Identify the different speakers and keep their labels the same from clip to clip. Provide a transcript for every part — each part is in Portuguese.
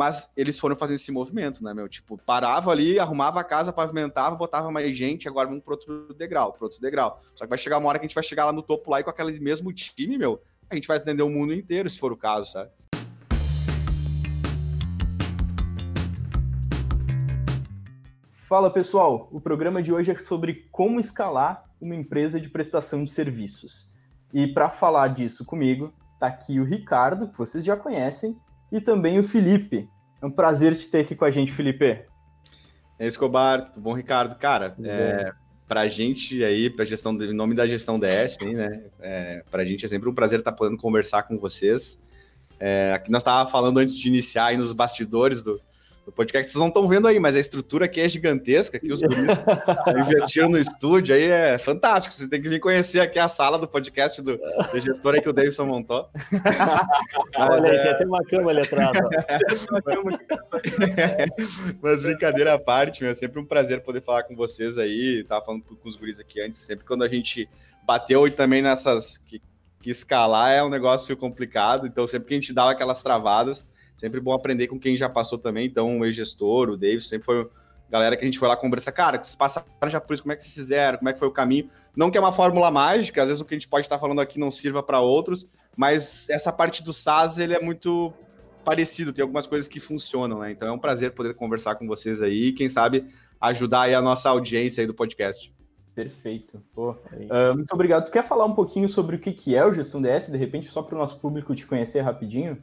Speaker 1: Mas eles foram fazendo esse movimento, né, meu? Tipo, parava ali, arrumava a casa, pavimentava, botava mais gente, agora vamos pro outro degrau, pro outro degrau. Só que vai chegar uma hora que a gente vai chegar lá no topo lá e com aquele mesmo time, meu, a gente vai atender o mundo inteiro, se for o caso, sabe?
Speaker 2: Fala pessoal, o programa de hoje é sobre como escalar uma empresa de prestação de serviços. E para falar disso comigo, tá aqui o Ricardo, que vocês já conhecem, e também o Felipe. É um prazer te ter aqui com a gente, Felipe.
Speaker 1: É Escobar, tudo bom, Ricardo? Cara, é, para a gente aí, para gestão, em nome da gestão DS, aí, né? É, para a gente é sempre um prazer estar podendo conversar com vocês. É, aqui nós estávamos falando antes de iniciar aí nos bastidores do, do podcast. Vocês não estão vendo aí, mas a estrutura aqui é gigantesca. Aqui os investiram no estúdio, aí é fantástico. Vocês têm que vir conhecer aqui a sala do podcast do, do gestor aí que o Davidson montou.
Speaker 3: mas, Olha aí, é... tem até uma cama ali atrás.
Speaker 1: mas brincadeira à parte, meu, é sempre um prazer poder falar com vocês aí. Tava falando com os guris aqui antes, sempre quando a gente bateu e também nessas que, que escalar é um negócio complicado, então sempre que a gente dava aquelas travadas, Sempre bom aprender com quem já passou também. Então, o ex-gestor, o Davis, sempre foi galera que a gente foi lá conversar. Cara, vocês passaram já por isso, como é que vocês fizeram? Como é que foi o caminho? Não que é uma fórmula mágica, às vezes o que a gente pode estar falando aqui não sirva para outros, mas essa parte do SaaS, ele é muito parecido, tem algumas coisas que funcionam, né? Então é um prazer poder conversar com vocês aí e, quem sabe, ajudar aí a nossa audiência aí do podcast.
Speaker 2: Perfeito. Pô, uh, muito obrigado. Tu quer falar um pouquinho sobre o que é o Gestão DS, de repente, só para o nosso público te conhecer rapidinho?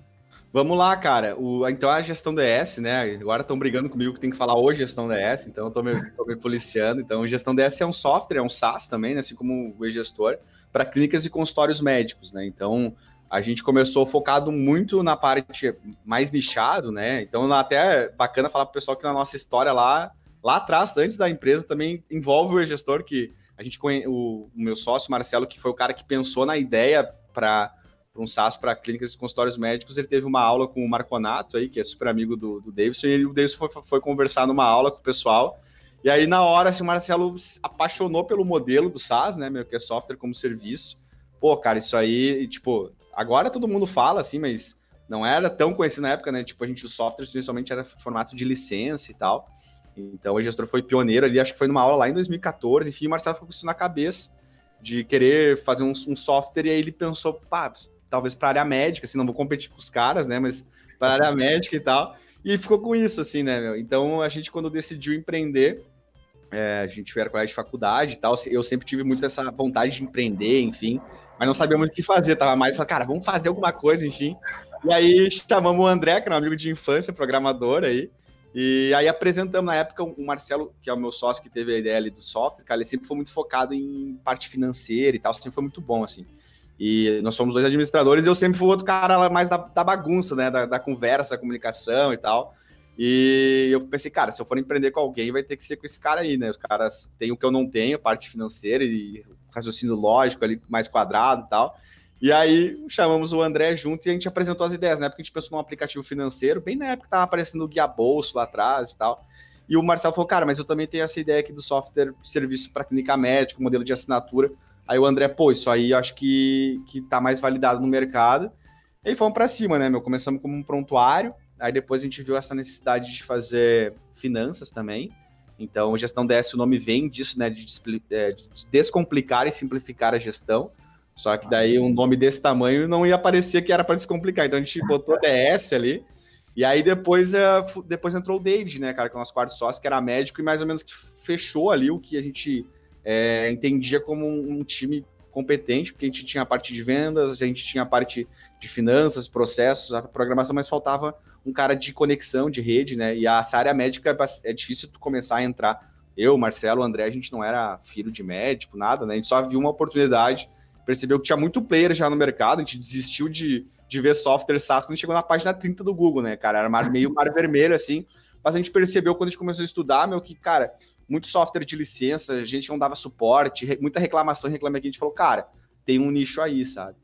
Speaker 1: Vamos lá, cara. O, então a gestão DS, né? Agora estão brigando comigo que tem que falar hoje gestão DS, então eu tô me, tô me policiando. Então, gestão DS é um software, é um SaaS também, né? Assim como o e-gestor, para clínicas e consultórios médicos, né? Então, a gente começou focado muito na parte mais nichado, né? Então, até é bacana falar para o pessoal que na nossa história lá, lá atrás, antes da empresa, também envolve o e-gestor, que a gente conhe... o, o meu sócio, Marcelo, que foi o cara que pensou na ideia para para um SaaS para clínicas e consultórios médicos, ele teve uma aula com o Marconato aí, que é super amigo do, do Davidson, e o Davidson foi, foi conversar numa aula com o pessoal. E aí, na hora, assim, o Marcelo se apaixonou pelo modelo do SaaS, né, meu, que é software como serviço. Pô, cara, isso aí, tipo, agora todo mundo fala, assim, mas não era tão conhecido na época, né? Tipo, a gente, o software principalmente era formato de licença e tal. Então, o gestor foi pioneiro ali, acho que foi numa aula lá em 2014. Enfim, o Marcelo ficou com isso na cabeça de querer fazer um, um software e aí ele pensou, pá, talvez para área médica, assim, não vou competir com os caras, né, mas para área médica e tal. E ficou com isso, assim, né, meu? Então, a gente, quando decidiu empreender, é, a gente era colégio de faculdade e tal, eu sempre tive muito essa vontade de empreender, enfim, mas não sabia muito o que fazer, tava mais, cara, vamos fazer alguma coisa, enfim. E aí chamamos o André, que era um amigo de infância, programador aí, e aí apresentamos na época o Marcelo, que é o meu sócio que teve a ideia ali do software, cara, ele sempre foi muito focado em parte financeira e tal, sempre foi muito bom, assim. E nós somos dois administradores e eu sempre fui outro cara mais da, da bagunça, né? Da, da, conversa, da comunicação e tal. E eu pensei, cara, se eu for empreender com alguém, vai ter que ser com esse cara aí, né? Os caras têm o que eu não tenho, parte financeira e raciocínio lógico ali, mais quadrado e tal. E aí chamamos o André junto e a gente apresentou as ideias, né? Porque a gente pensou num aplicativo financeiro, bem na época que tava aparecendo o guia bolso lá atrás e tal. E o Marcelo falou, cara, mas eu também tenho essa ideia aqui do software serviço para clínica médica, modelo de assinatura. Aí o André, pô, isso aí eu acho que, que tá mais validado no mercado. E fomos para cima, né, meu? Começamos como um prontuário, aí depois a gente viu essa necessidade de fazer finanças também. Então, gestão DS, o nome vem disso, né, de, é, de descomplicar e simplificar a gestão. Só que daí um nome desse tamanho não ia parecer que era para descomplicar. Então a gente botou DS ali. E aí depois, é, depois entrou o David, né, cara, que é o nosso quarto sócio, que era médico e mais ou menos que fechou ali o que a gente é, entendia como um, um, time competente, porque a gente tinha a parte de vendas, a gente tinha a parte de finanças, processos, a programação, mas faltava um cara de conexão, de rede, né? E essa área médica é, é difícil tu começar a entrar. Eu, Marcelo, André, a gente não era filho de médico, nada, né? A gente só viu uma oportunidade, percebeu que tinha muito player já no mercado, a gente desistiu de, de ver software SaaS quando chegou na página 30 do Google, né, cara? Era meio mar vermelho, assim. Mas a gente percebeu quando a gente começou a estudar, meu, que, cara, muito software de licença, a gente não dava suporte, muita reclamação, reclama aqui, a gente falou, cara, tem um nicho aí, sabe?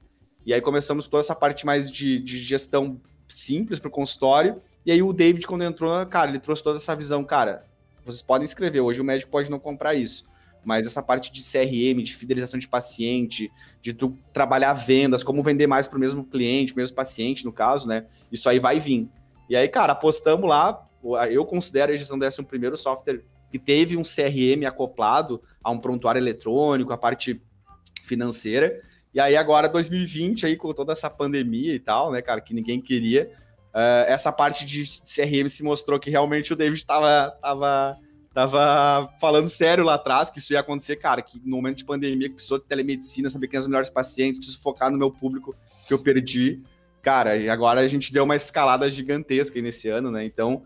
Speaker 1: E aí começamos toda essa parte mais de, de gestão simples para o consultório, e aí o David, quando entrou, cara, ele trouxe toda essa visão, cara, vocês podem escrever, hoje o médico pode não comprar isso, mas essa parte de CRM, de fidelização de paciente, de tu trabalhar vendas, como vender mais para o mesmo cliente, mesmo paciente, no caso, né? Isso aí vai vir. E aí, cara, apostamos lá. Eu considero a gestão DS um primeiro software que teve um CRM acoplado a um prontuário eletrônico, a parte financeira. E aí, agora, 2020, aí, com toda essa pandemia e tal, né, cara, que ninguém queria, uh, essa parte de CRM se mostrou que realmente o David estava tava, tava falando sério lá atrás, que isso ia acontecer, cara, que no momento de pandemia, que precisou de telemedicina, saber quem são os melhores pacientes, preciso focar no meu público que eu perdi. Cara, agora a gente deu uma escalada gigantesca nesse ano, né? Então,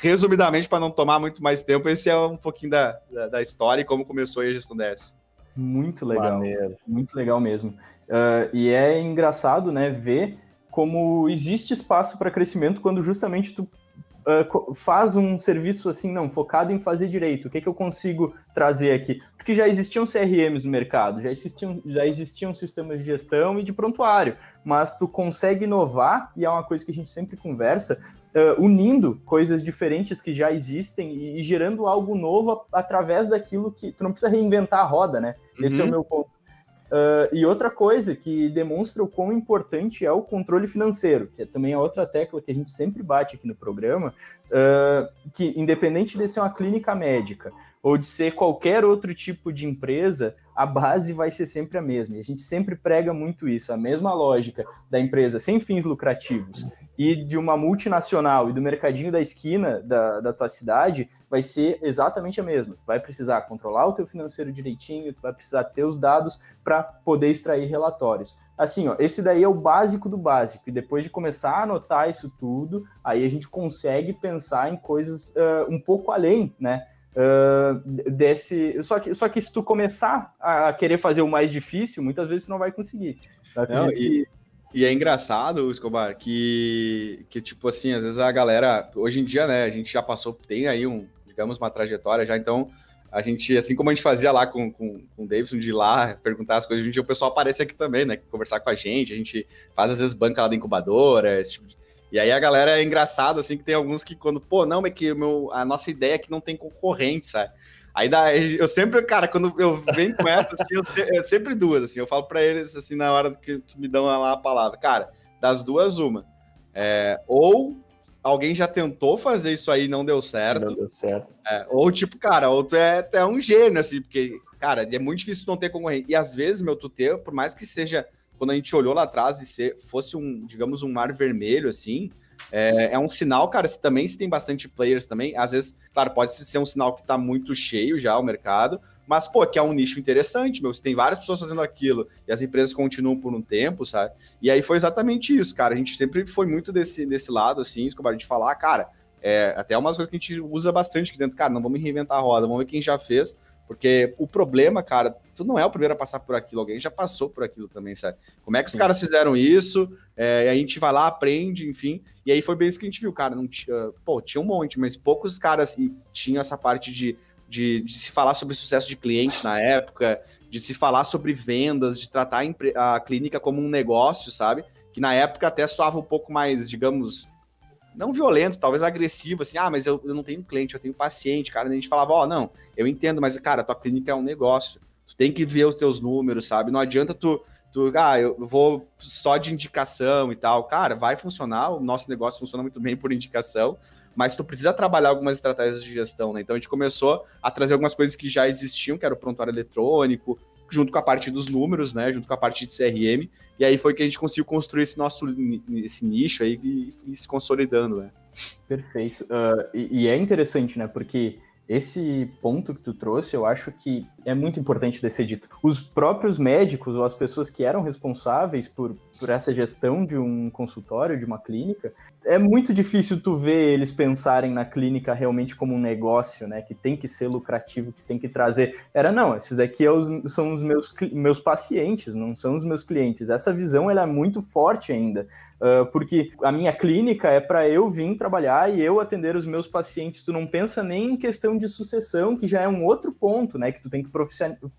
Speaker 1: resumidamente, para não tomar muito mais tempo, esse é um pouquinho da, da, da história e como começou a gestão DS.
Speaker 2: Muito legal, Maneiro. muito legal mesmo. Uh, e é engraçado, né, ver como existe espaço para crescimento quando justamente tu uh, faz um serviço assim, não, focado em fazer direito. O que, que eu consigo trazer aqui? Porque já existiam CRMs no mercado, já existiam, já existiam sistemas de gestão e de prontuário, mas tu consegue inovar, e é uma coisa que a gente sempre conversa, uh, unindo coisas diferentes que já existem e, e gerando algo novo a, através daquilo que tu não precisa reinventar a roda, né? Uhum. Esse é o uhum. meu ponto. Uh, e outra coisa que demonstra o quão importante é o controle financeiro, que é também a outra tecla que a gente sempre bate aqui no programa, uh, que independente de ser uma clínica médica ou de ser qualquer outro tipo de empresa, a base vai ser sempre a mesma. E a gente sempre prega muito isso, a mesma lógica da empresa sem fins lucrativos e de uma multinacional e do mercadinho da esquina da, da tua cidade vai ser exatamente a mesma. Tu vai precisar controlar o teu financeiro direitinho, tu vai precisar ter os dados para poder extrair relatórios. Assim, ó, esse daí é o básico do básico. E depois de começar a anotar isso tudo, aí a gente consegue pensar em coisas uh, um pouco além, né? Uh, desse. Só que, só que se tu começar a querer fazer o mais difícil, muitas vezes tu não vai conseguir.
Speaker 1: Não, e, que... e, é engraçado, Escobar, que, que, tipo assim, às vezes a galera, hoje em dia, né, a gente já passou, tem aí um, digamos, uma trajetória já, então a gente, assim como a gente fazia lá com, com, com o Davidson, de ir lá perguntar as coisas, hoje em dia o pessoal aparece aqui também, né? Conversar com a gente, a gente faz às vezes banca lá da incubadora, esse tipo de... E aí a galera é engraçado, assim, que tem alguns que quando, pô, não, é que meu, a nossa ideia é que não tem concorrente, sabe? Aí dá, eu sempre, cara, quando eu venho com essa, assim, eu, se, é sempre duas, assim, eu falo para eles, assim, na hora que, que me dão lá a palavra, cara, das duas, uma. É, ou alguém já tentou fazer isso aí e não deu certo. Não deu certo. É, ou tipo, cara, ou tu é, tu é um gênio, assim, porque, cara, é muito difícil não ter concorrente. E às vezes, meu, tu ter, por mais que seja, quando a gente olhou lá atrás e se fosse um, digamos, um mar vermelho, assim, é, é, um sinal, cara, se também se tem bastante players também, às vezes, claro, pode ser um sinal que tá muito cheio já o mercado, mas, pô, que é um nicho interessante, meu, você tem várias pessoas fazendo aquilo e as empresas continuam por um tempo, sabe? E aí foi exatamente isso, cara, a gente sempre foi muito desse, desse lado, assim, Escobar, de falar, cara, é, até umas coisas que a gente usa bastante aqui dentro, cara, não vamos reinventar a roda, vamos ver quem já fez, porque o problema, cara, tu não é o primeiro a passar por aquilo, alguém já passou por aquilo também, sabe? Como é que os caras fizeram isso? É, a gente vai lá, aprende, enfim. E aí foi bem isso que a gente viu, cara. Não tinha, pô, tinha um monte, mas poucos caras e tinham essa parte de, de, de, se falar sobre sucesso de cliente na época, de se falar sobre vendas, de tratar a, a clínica como um negócio, sabe? Que na época até soava um pouco mais, digamos, não violento, talvez agressivo, assim, ah, mas eu, eu não tenho cliente, eu tenho paciente, cara. A gente falava, ó, oh, não, eu entendo, mas, cara, tua clínica é um negócio. Tu tem que ver os teus números, sabe? Não adianta tu, tu, ah, eu vou só de indicação e tal. Cara, vai funcionar, o nosso negócio funciona muito bem por indicação, mas tu precisa trabalhar algumas estratégias de gestão, né? Então a gente começou a trazer algumas coisas que já existiam, que era o prontuário eletrônico, junto com a parte dos números, né? Junto com a parte de CRM. E aí foi que a gente conseguiu construir esse nosso esse nicho aí e, e se consolidando, né?
Speaker 2: Perfeito. Uh, e, e, é interessante, né? Porque esse ponto que tu trouxe, eu acho que é muito importante de ser dito. Os próprios médicos ou as pessoas que eram responsáveis por, por essa gestão de um consultório, de uma clínica, é muito difícil tu ver eles pensarem na clínica realmente como um negócio, né? Que tem que ser lucrativo, que tem que trazer. Era, não, esses daqui é são os meus, meus pacientes, não são os meus clientes. Essa visão ela é muito forte ainda. Uh, porque a minha clínica é para eu vir trabalhar e eu atender os meus pacientes. Tu não pensa nem em questão de sucessão, que já é um outro ponto, né? Que tu tem que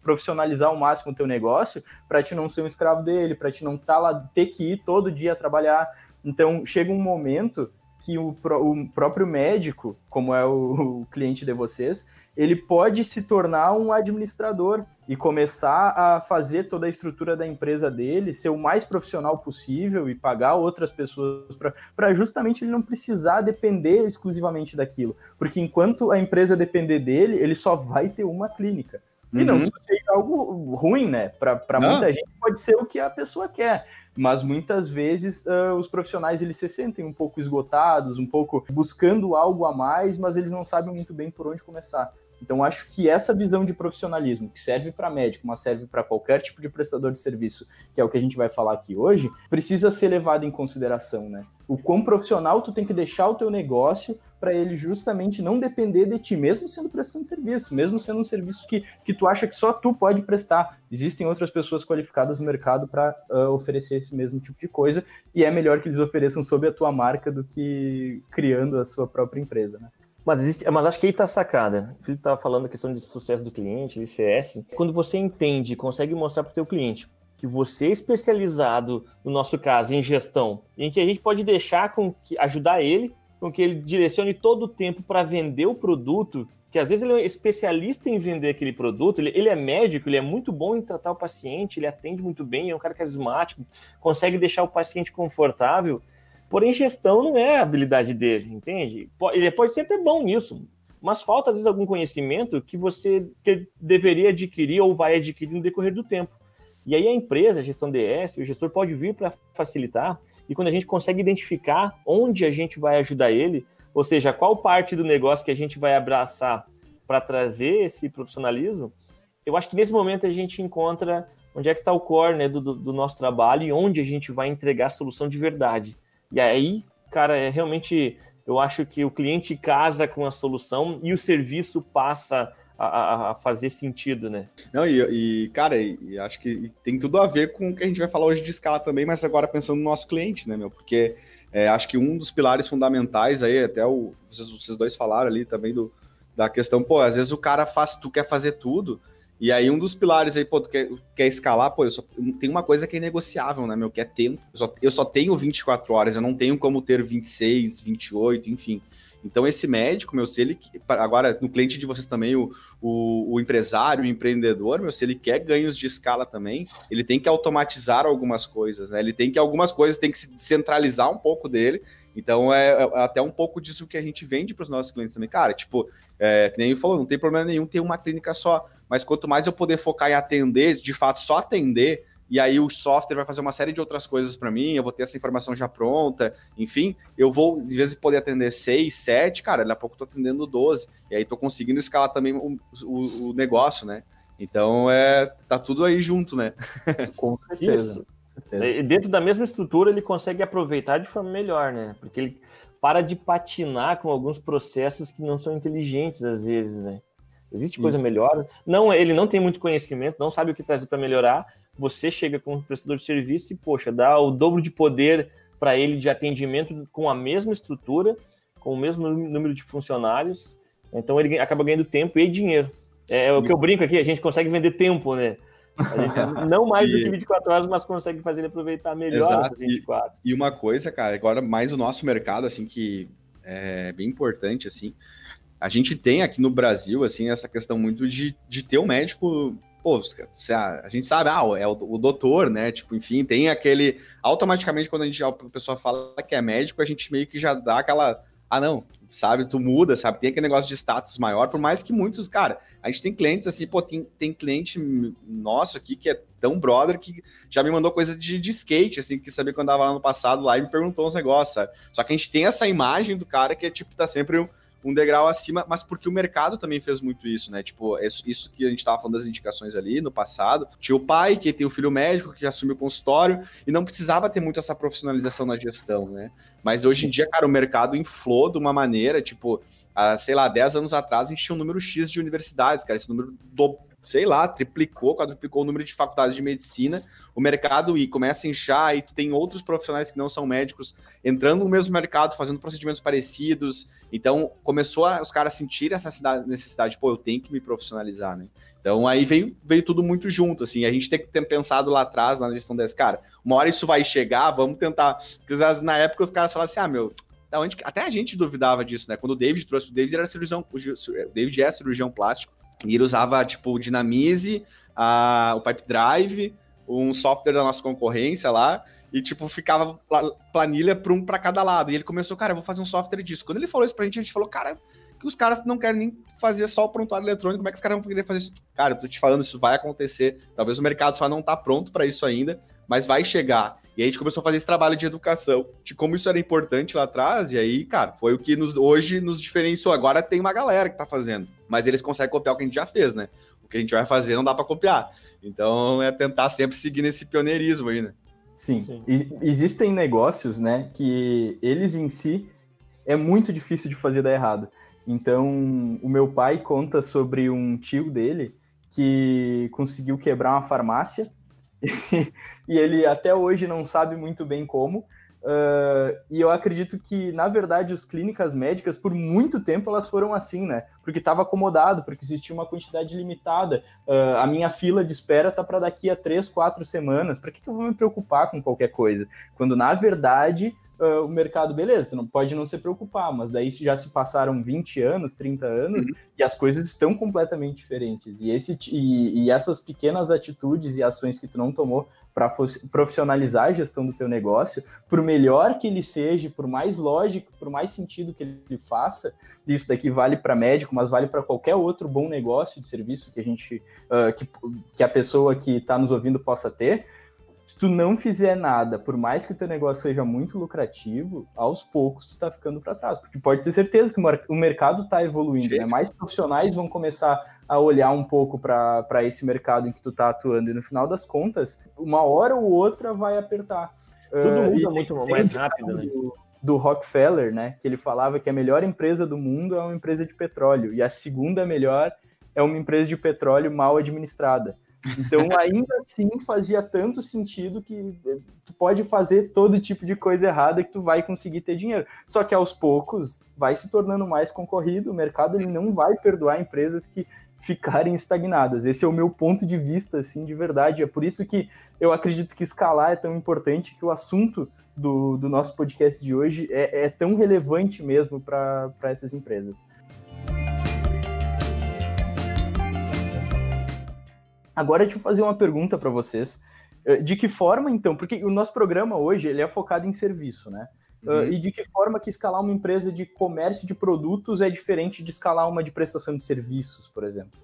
Speaker 2: profissionalizar ao máximo o teu negócio para te não ser um escravo dele, para te não tá lá, ter que ir todo dia trabalhar. Então, chega um momento que o, o próprio médico, como é o, o cliente de vocês, ele pode se tornar um administrador e começar a fazer toda a estrutura da empresa dele, ser o mais profissional possível e pagar outras pessoas para justamente ele não precisar depender exclusivamente daquilo. Porque enquanto a empresa depender dele, ele só vai ter uma clínica. E uhum. não seja algo ruim, né? Para muita gente pode ser o que a pessoa quer mas muitas vezes uh, os profissionais eles se sentem um pouco esgotados, um pouco buscando algo a mais, mas eles não sabem muito bem por onde começar. Então, acho que essa visão de profissionalismo, que serve para médico, mas serve para qualquer tipo de prestador de serviço, que é o que a gente vai falar aqui hoje, precisa ser levado em consideração, né? O quão profissional tu tem que deixar o teu negócio para ele justamente não depender de ti, mesmo sendo prestando serviço, mesmo sendo um serviço que, que tu acha que só tu pode prestar. Existem outras pessoas qualificadas no mercado para uh, oferecer esse mesmo tipo de coisa, e é melhor que eles ofereçam sob a tua marca do que criando a sua própria empresa, né?
Speaker 3: Mas, existe, mas acho que aí está sacada. O Felipe estava falando a questão de sucesso do cliente, ICS. Quando você entende, consegue mostrar para o teu cliente que você é especializado, no nosso caso, em gestão, em que a gente pode deixar com que ajudar ele com que ele direcione todo o tempo para vender o produto, que às vezes ele é especialista em vender aquele produto, ele, ele, é médico, ele é muito bom em tratar o paciente, ele atende muito bem, é um cara carismático, consegue deixar o paciente confortável, porém gestão não é a habilidade dele, entende? Ele pode ser até bom nisso, mas falta às vezes algum conhecimento que você que deveria adquirir ou vai adquirir no decorrer do tempo. E aí a empresa, a gestão DS, o gestor pode vir para facilitar e quando a gente consegue identificar onde a gente vai ajudar ele, ou seja, qual parte do negócio que a gente vai abraçar para trazer esse profissionalismo, eu acho que nesse momento a gente encontra onde é que está o core né, do, do, nosso trabalho e onde a gente vai entregar a solução de verdade. E aí, cara, é realmente eu acho que o cliente casa com a solução e o serviço passa a, a, fazer sentido, né?
Speaker 1: Não, e, e cara, e, acho que tem tudo a ver com o que a gente vai falar hoje de escala também, mas agora pensando no nosso cliente, né, meu? Porque é, acho que um dos pilares fundamentais aí, até o, vocês, vocês dois falaram ali também do, da questão, pô, às vezes o cara faz, tu quer fazer tudo, e aí um dos pilares aí, pô, tu quer, quer escalar, pô, eu só, tem uma coisa que é negociável, né, meu, que é tempo. Eu só, eu só tenho 24 horas, eu não tenho como ter 26, 28, enfim. Então, esse médico, meu, se ele. Agora, no cliente de vocês também, o, o, o, empresário, o empreendedor, meu, se ele quer ganhos de escala também, ele tem que automatizar algumas coisas, né? Ele tem que, algumas coisas, tem que se centralizar um pouco dele. Então, é, é até um pouco disso que a gente vende para os nossos clientes também. Cara, tipo, é, que nem ele falou, não tem problema nenhum ter uma clínica só, mas quanto mais eu poder focar em atender, de fato, só atender, e aí o software vai fazer uma série de outras coisas para mim, eu vou ter essa informação já pronta, enfim, eu vou, de vez poder atender 6, 7, cara, daqui a pouco eu tô atendendo 12, e aí tô conseguindo escalar também o, o, o negócio, né? Então, é, tá tudo aí junto, né?
Speaker 3: Com certeza. Isso. Dentro da mesma estrutura, ele consegue aproveitar de forma melhor, né? Porque ele para de patinar com alguns processos que não são inteligentes às vezes, né? Existe coisa Isso. melhor. Não, ele não tem muito conhecimento, não sabe o que trazer para melhorar, você chega com um prestador de serviço e, poxa, dá o dobro de poder para ele de atendimento com a mesma estrutura, com o mesmo número de funcionários. Então ele acaba ganhando tempo e dinheiro. É, é o que eu brinco aqui, a gente consegue vender tempo, né? não mais e... do que 24 horas, mas consegue fazer ele aproveitar melhor
Speaker 1: Exato. 24. E, e uma coisa, cara, agora mais o nosso mercado, assim, que é bem importante, assim, a gente tem aqui no Brasil, assim, essa questão muito de, de ter um médico pô, a gente sabe, ah, é o, o, doutor, né? Tipo, enfim, tem aquele. Automaticamente, quando a gente a pessoa fala que é médico, a gente meio que já dá aquela. Ah, não, sabe? Tu muda, sabe? Tem aquele negócio de status maior, por mais que muitos, cara, a gente tem clientes assim, pô, tem, tem cliente nosso aqui que é tão brother que já me mandou coisa de, de skate, assim, que sabia quando eu andava lá no passado lá e me perguntou uns negócios, sabe? Só que a gente tem essa imagem do cara que é tipo, tá sempre um degrau acima, mas porque o mercado também fez muito isso, né? Tipo, isso, que a gente tava falando das indicações ali no passado. Tinha o pai que tem o filho médico que assumiu o consultório e não precisava ter muito essa profissionalização na gestão, né? Mas hoje em dia, cara, o mercado inflou de uma maneira, tipo, há, sei lá, 10 anos atrás a gente tinha um número X de universidades, cara. Esse número do, sei lá, triplicou, quadruplicou o número de faculdades de medicina, o mercado e começa a inchar, e tu tem outros profissionais que não são médicos entrando no mesmo mercado, fazendo procedimentos parecidos. Então, começou a, os caras sentirem essa necessidade, pô, eu tenho que me profissionalizar, né? Então, aí veio, veio tudo muito junto, assim. A gente tem que ter pensado lá atrás, na gestão desse cara, uma hora isso vai chegar, vamos tentar. Porque na época os caras falavam assim, ah, meu, até a gente duvidava disso, né? Quando o David trouxe, o David era cirurgião, o David é cirurgião plástico, e ele usava, tipo, o Dynamize, a, o Pipe Drive, um software da nossa concorrência lá, e, tipo, ficava planilha para um para cada lado. E ele começou, cara, eu vou fazer um software disso. Quando ele falou isso pra gente, a gente falou, cara, que os caras não querem nem fazer só o prontuário eletrônico, como é que os caras vão querer fazer isso? Cara, eu tô te falando, isso vai acontecer. Talvez o mercado só não tá pronto para isso ainda, mas vai chegar. E aí a gente começou a fazer esse trabalho de educação, de como isso era importante lá atrás, e aí, cara, foi o que nos, hoje nos diferenciou. Agora tem uma galera que tá fazendo, mas eles conseguem copiar o que a gente já fez, né? O que a gente vai fazer não dá para copiar. Então é tentar sempre seguir nesse pioneirismo aí, né?
Speaker 2: Sim. Sim. existem negócios, né, que eles em si é muito difícil de fazer dar errado. Então, o meu pai conta sobre um tio dele que conseguiu quebrar uma farmácia e ele até hoje não sabe muito bem como, Uh, e eu acredito que, na verdade, as clínicas médicas, por muito tempo, elas foram assim, né? Porque estava acomodado, porque existia uma quantidade limitada. Uh, a minha fila de espera tá para daqui a três, quatro semanas. Para que, que eu vou me preocupar com qualquer coisa? Quando, na verdade, uh, o mercado, beleza, não pode não se preocupar, mas daí já se passaram 20 anos, 30 anos, uhum. e as coisas estão completamente diferentes. E, esse, e, e essas pequenas atitudes e ações que tu não tomou para profissionalizar a gestão do teu negócio, por melhor que ele seja, por mais lógico, por mais sentido que ele faça, isso daqui vale para médico, mas vale para qualquer outro bom negócio de serviço que a gente, uh, que, que a pessoa que está nos ouvindo possa ter, se tu não fizer nada, por mais que o teu negócio seja muito lucrativo, aos poucos tu tá ficando para trás, porque pode ter certeza que o mercado tá evoluindo, né? mais profissionais vão começar a olhar um pouco para esse mercado em que tu tá atuando, e no final das contas, uma hora ou outra vai apertar.
Speaker 3: Tudo uh, muda muito mais rápido, né?
Speaker 2: Do, do Rockefeller, né, que ele falava que a melhor empresa do mundo é uma empresa de petróleo, e a segunda melhor é uma empresa de petróleo mal administrada. Então, ainda assim, fazia tanto sentido que eh, tu pode fazer todo tipo de coisa errada que tu vai conseguir ter dinheiro. Só que aos poucos vai se tornando mais concorrido, o mercado ele não vai perdoar empresas que ficarem estagnadas. Esse é o meu ponto de vista, assim, de verdade. É por isso que eu acredito que escalar é tão importante, que o assunto do, do nosso podcast de hoje é, é tão relevante mesmo para essas empresas. Agora deixa eu fazer uma pergunta para vocês. Eh, de que forma, então, porque o nosso programa hoje ele é focado em serviço, né? Ah, uhum. Uh, e de que forma que escalar uma empresa de comércio de produtos é diferente de escalar uma de prestação de serviços, por exemplo?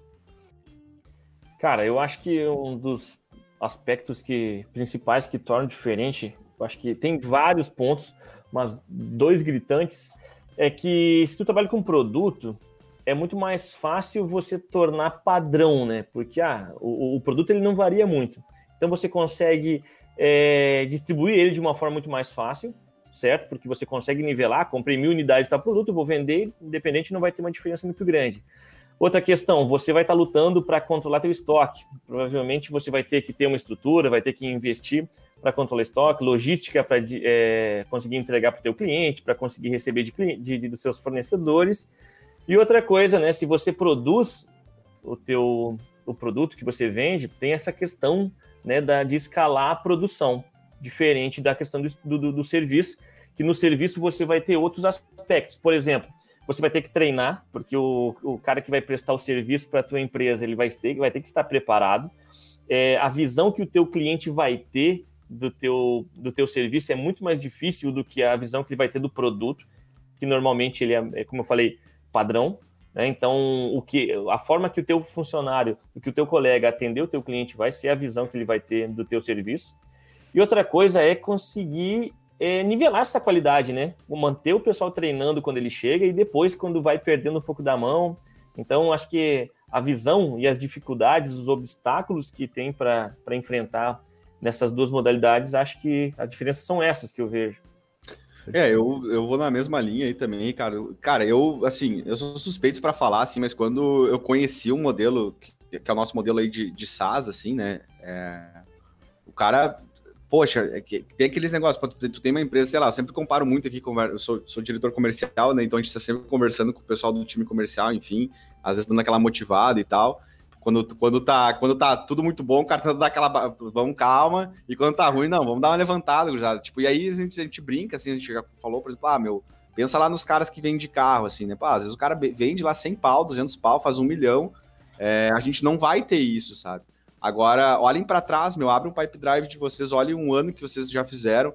Speaker 3: Cara, eu acho que um dos aspectos que principais que tornam diferente, eu acho que tem vários pontos, mas dois gritantes é que se tu trabalha com produto, é muito mais fácil você tornar padrão, né? Porque ah, o, o produto ele não varia muito. Então você consegue é, distribuir ele de uma forma muito mais fácil, certo? Porque você consegue nivelar, comprei mil unidades de tal produto, vou vender, independente, não vai ter uma diferença muito grande. Outra questão, você vai estar lutando para controlar teu estoque. Provavelmente você vai ter que ter uma estrutura, vai ter que investir para controlar estoque, logística para é, conseguir entregar para o teu cliente, para conseguir receber de, de, de, dos seus fornecedores. E outra coisa, né? Se você produz o teu o produto que você vende, tem essa questão né, da, de escalar a produção, diferente da questão do, do, do serviço, que no serviço você vai ter outros aspectos. Por exemplo, você vai ter que treinar, porque o, o cara que vai prestar o serviço para a tua empresa, ele vai ter, vai ter que estar preparado. É, a visão que o teu cliente vai ter do teu, do teu serviço é muito mais difícil do que a visão que ele vai ter do produto, que normalmente ele é, é como eu falei, padrão. Né? Então, o que, a forma que o teu funcionário, que o teu colega atender o teu cliente vai ser a visão que ele vai ter do teu serviço. E outra coisa é conseguir é, nivelar essa qualidade, né? Manter o pessoal treinando quando ele chega e depois quando vai perdendo um pouco da mão. Então, acho que a visão e as dificuldades, os obstáculos que tem para enfrentar nessas duas modalidades, acho que as diferenças são essas que eu vejo.
Speaker 1: É, eu, eu vou na mesma linha aí também, cara. Cara, eu, assim, eu sou suspeito para falar, assim, mas quando eu conheci um modelo, que, que é o nosso modelo aí de, de SaaS, assim, né? É, o cara, poxa, é que, tem aqueles negócios, tu, tu, tem uma empresa, sei lá, eu sempre comparo muito aqui, eu sou, sou diretor comercial, né? Então a gente tá sempre conversando com o pessoal do time comercial, enfim, às vezes dando aquela motivada e tal. Quando, quando, tá, quando tá tudo muito bom, o cara tá dando aquela. Vamos calma. E quando tá ruim, não, vamos dar uma levantada já. Tipo, e aí a gente, a gente brinca, assim, a gente já falou, por exemplo, ah, meu, Pensa lá nos caras que vendem de carro, assim, né? Pô, às vezes o cara vende lá 100 pau, 200 pau, faz um milhão. É, a gente não vai ter isso, sabe? Agora, olhem para trás, meu, abre um pipe drive de vocês, olhem um ano que vocês já fizeram.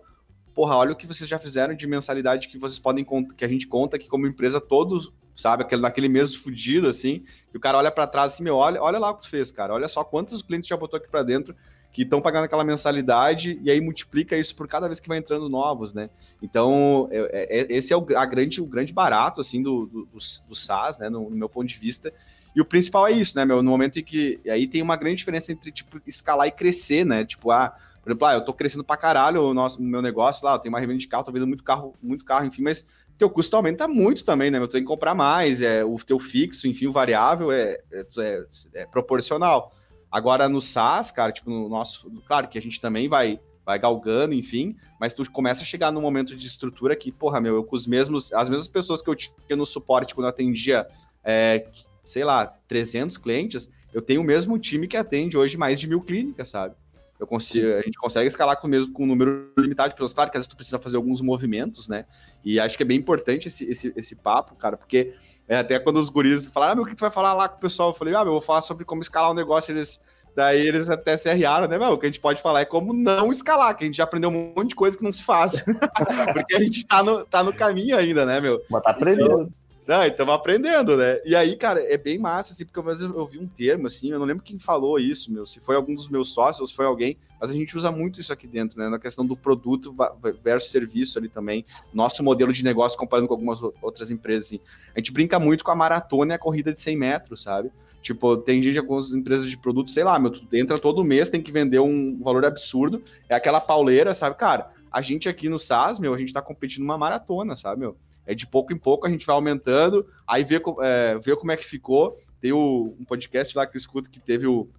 Speaker 1: Porra, olha o que vocês já fizeram de mensalidade que vocês podem que a gente conta aqui como empresa todos, sabe, aquele naquele mês fudido assim, e o cara olha para trás assim, meu, olha, olha lá o que tu fez, cara. Olha só quantos clientes já botou aqui para dentro que estão pagando aquela mensalidade e aí multiplica isso por cada vez que vai entrando novos, né? Então, é, é, esse é o, a grande, o grande barato, assim, do, do, do, SaaS, né, no, no, meu ponto de vista. E o principal é isso, né, meu? No momento em que... aí tem uma grande diferença entre, tipo, escalar e crescer, né? Tipo, ah, por exemplo, ah, eu tô crescendo pra caralho o nosso, meu negócio lá, eu tenho uma revenda de carro, tô vendendo muito carro, muito carro, enfim, mas teu custo aumenta muito também, né? Eu tenho que comprar mais, é, o teu fixo, enfim, o variável é, é, é, é proporcional. Agora no SaaS, cara, tipo, no nosso. Claro que a gente também vai vai galgando, enfim, mas tu começa a chegar num momento de estrutura que, porra, meu, eu com os mesmos, as mesmas pessoas que eu tinha no suporte quando eu atendia, é, sei lá, 300 clientes, eu tenho o mesmo time que atende hoje mais de mil clínicas, sabe? Eu consigo, a gente consegue escalar com mesmo com um número limitado de pessoas. Claro que às vezes tu precisa fazer alguns movimentos, né? E acho que é bem importante esse, esse, esse papo, cara, porque é, até quando os guris falaram, ah, meu, o que tu vai falar lá com o pessoal? Eu falei, ah, meu, eu vou falar sobre como escalar um negócio, eles. Daí eles até se arriaram, né, meu? O que a gente pode falar é como não escalar, que a gente já aprendeu um monte de coisa que não se faz. Porque a gente tá no, tá no caminho ainda, né, meu?
Speaker 3: Mas tá aprendendo.
Speaker 1: Não, estamos aprendendo, né? E aí, cara, é bem massa, assim, porque vezes eu vi um termo, assim, eu não lembro quem falou isso, meu, se foi algum dos meus sócios, se foi alguém, mas a gente usa muito isso aqui dentro, né? Na questão do produto versus serviço ali também, nosso modelo de negócio comparando com algumas outras empresas, assim. A gente brinca muito com a maratona e a corrida de 100 metros, sabe? Tipo, tem gente, algumas empresas de produto, sei lá, meu, tu entra todo mês, tem que vender um valor absurdo, é aquela pauleira, sabe? Cara, a gente aqui no SaaS, meu, a gente tá competindo uma maratona, sabe, meu? É de pouco em pouco a gente vai aumentando, aí vê, é, vê como é que ficou. Tem o, um podcast lá que eu escuto que teve o,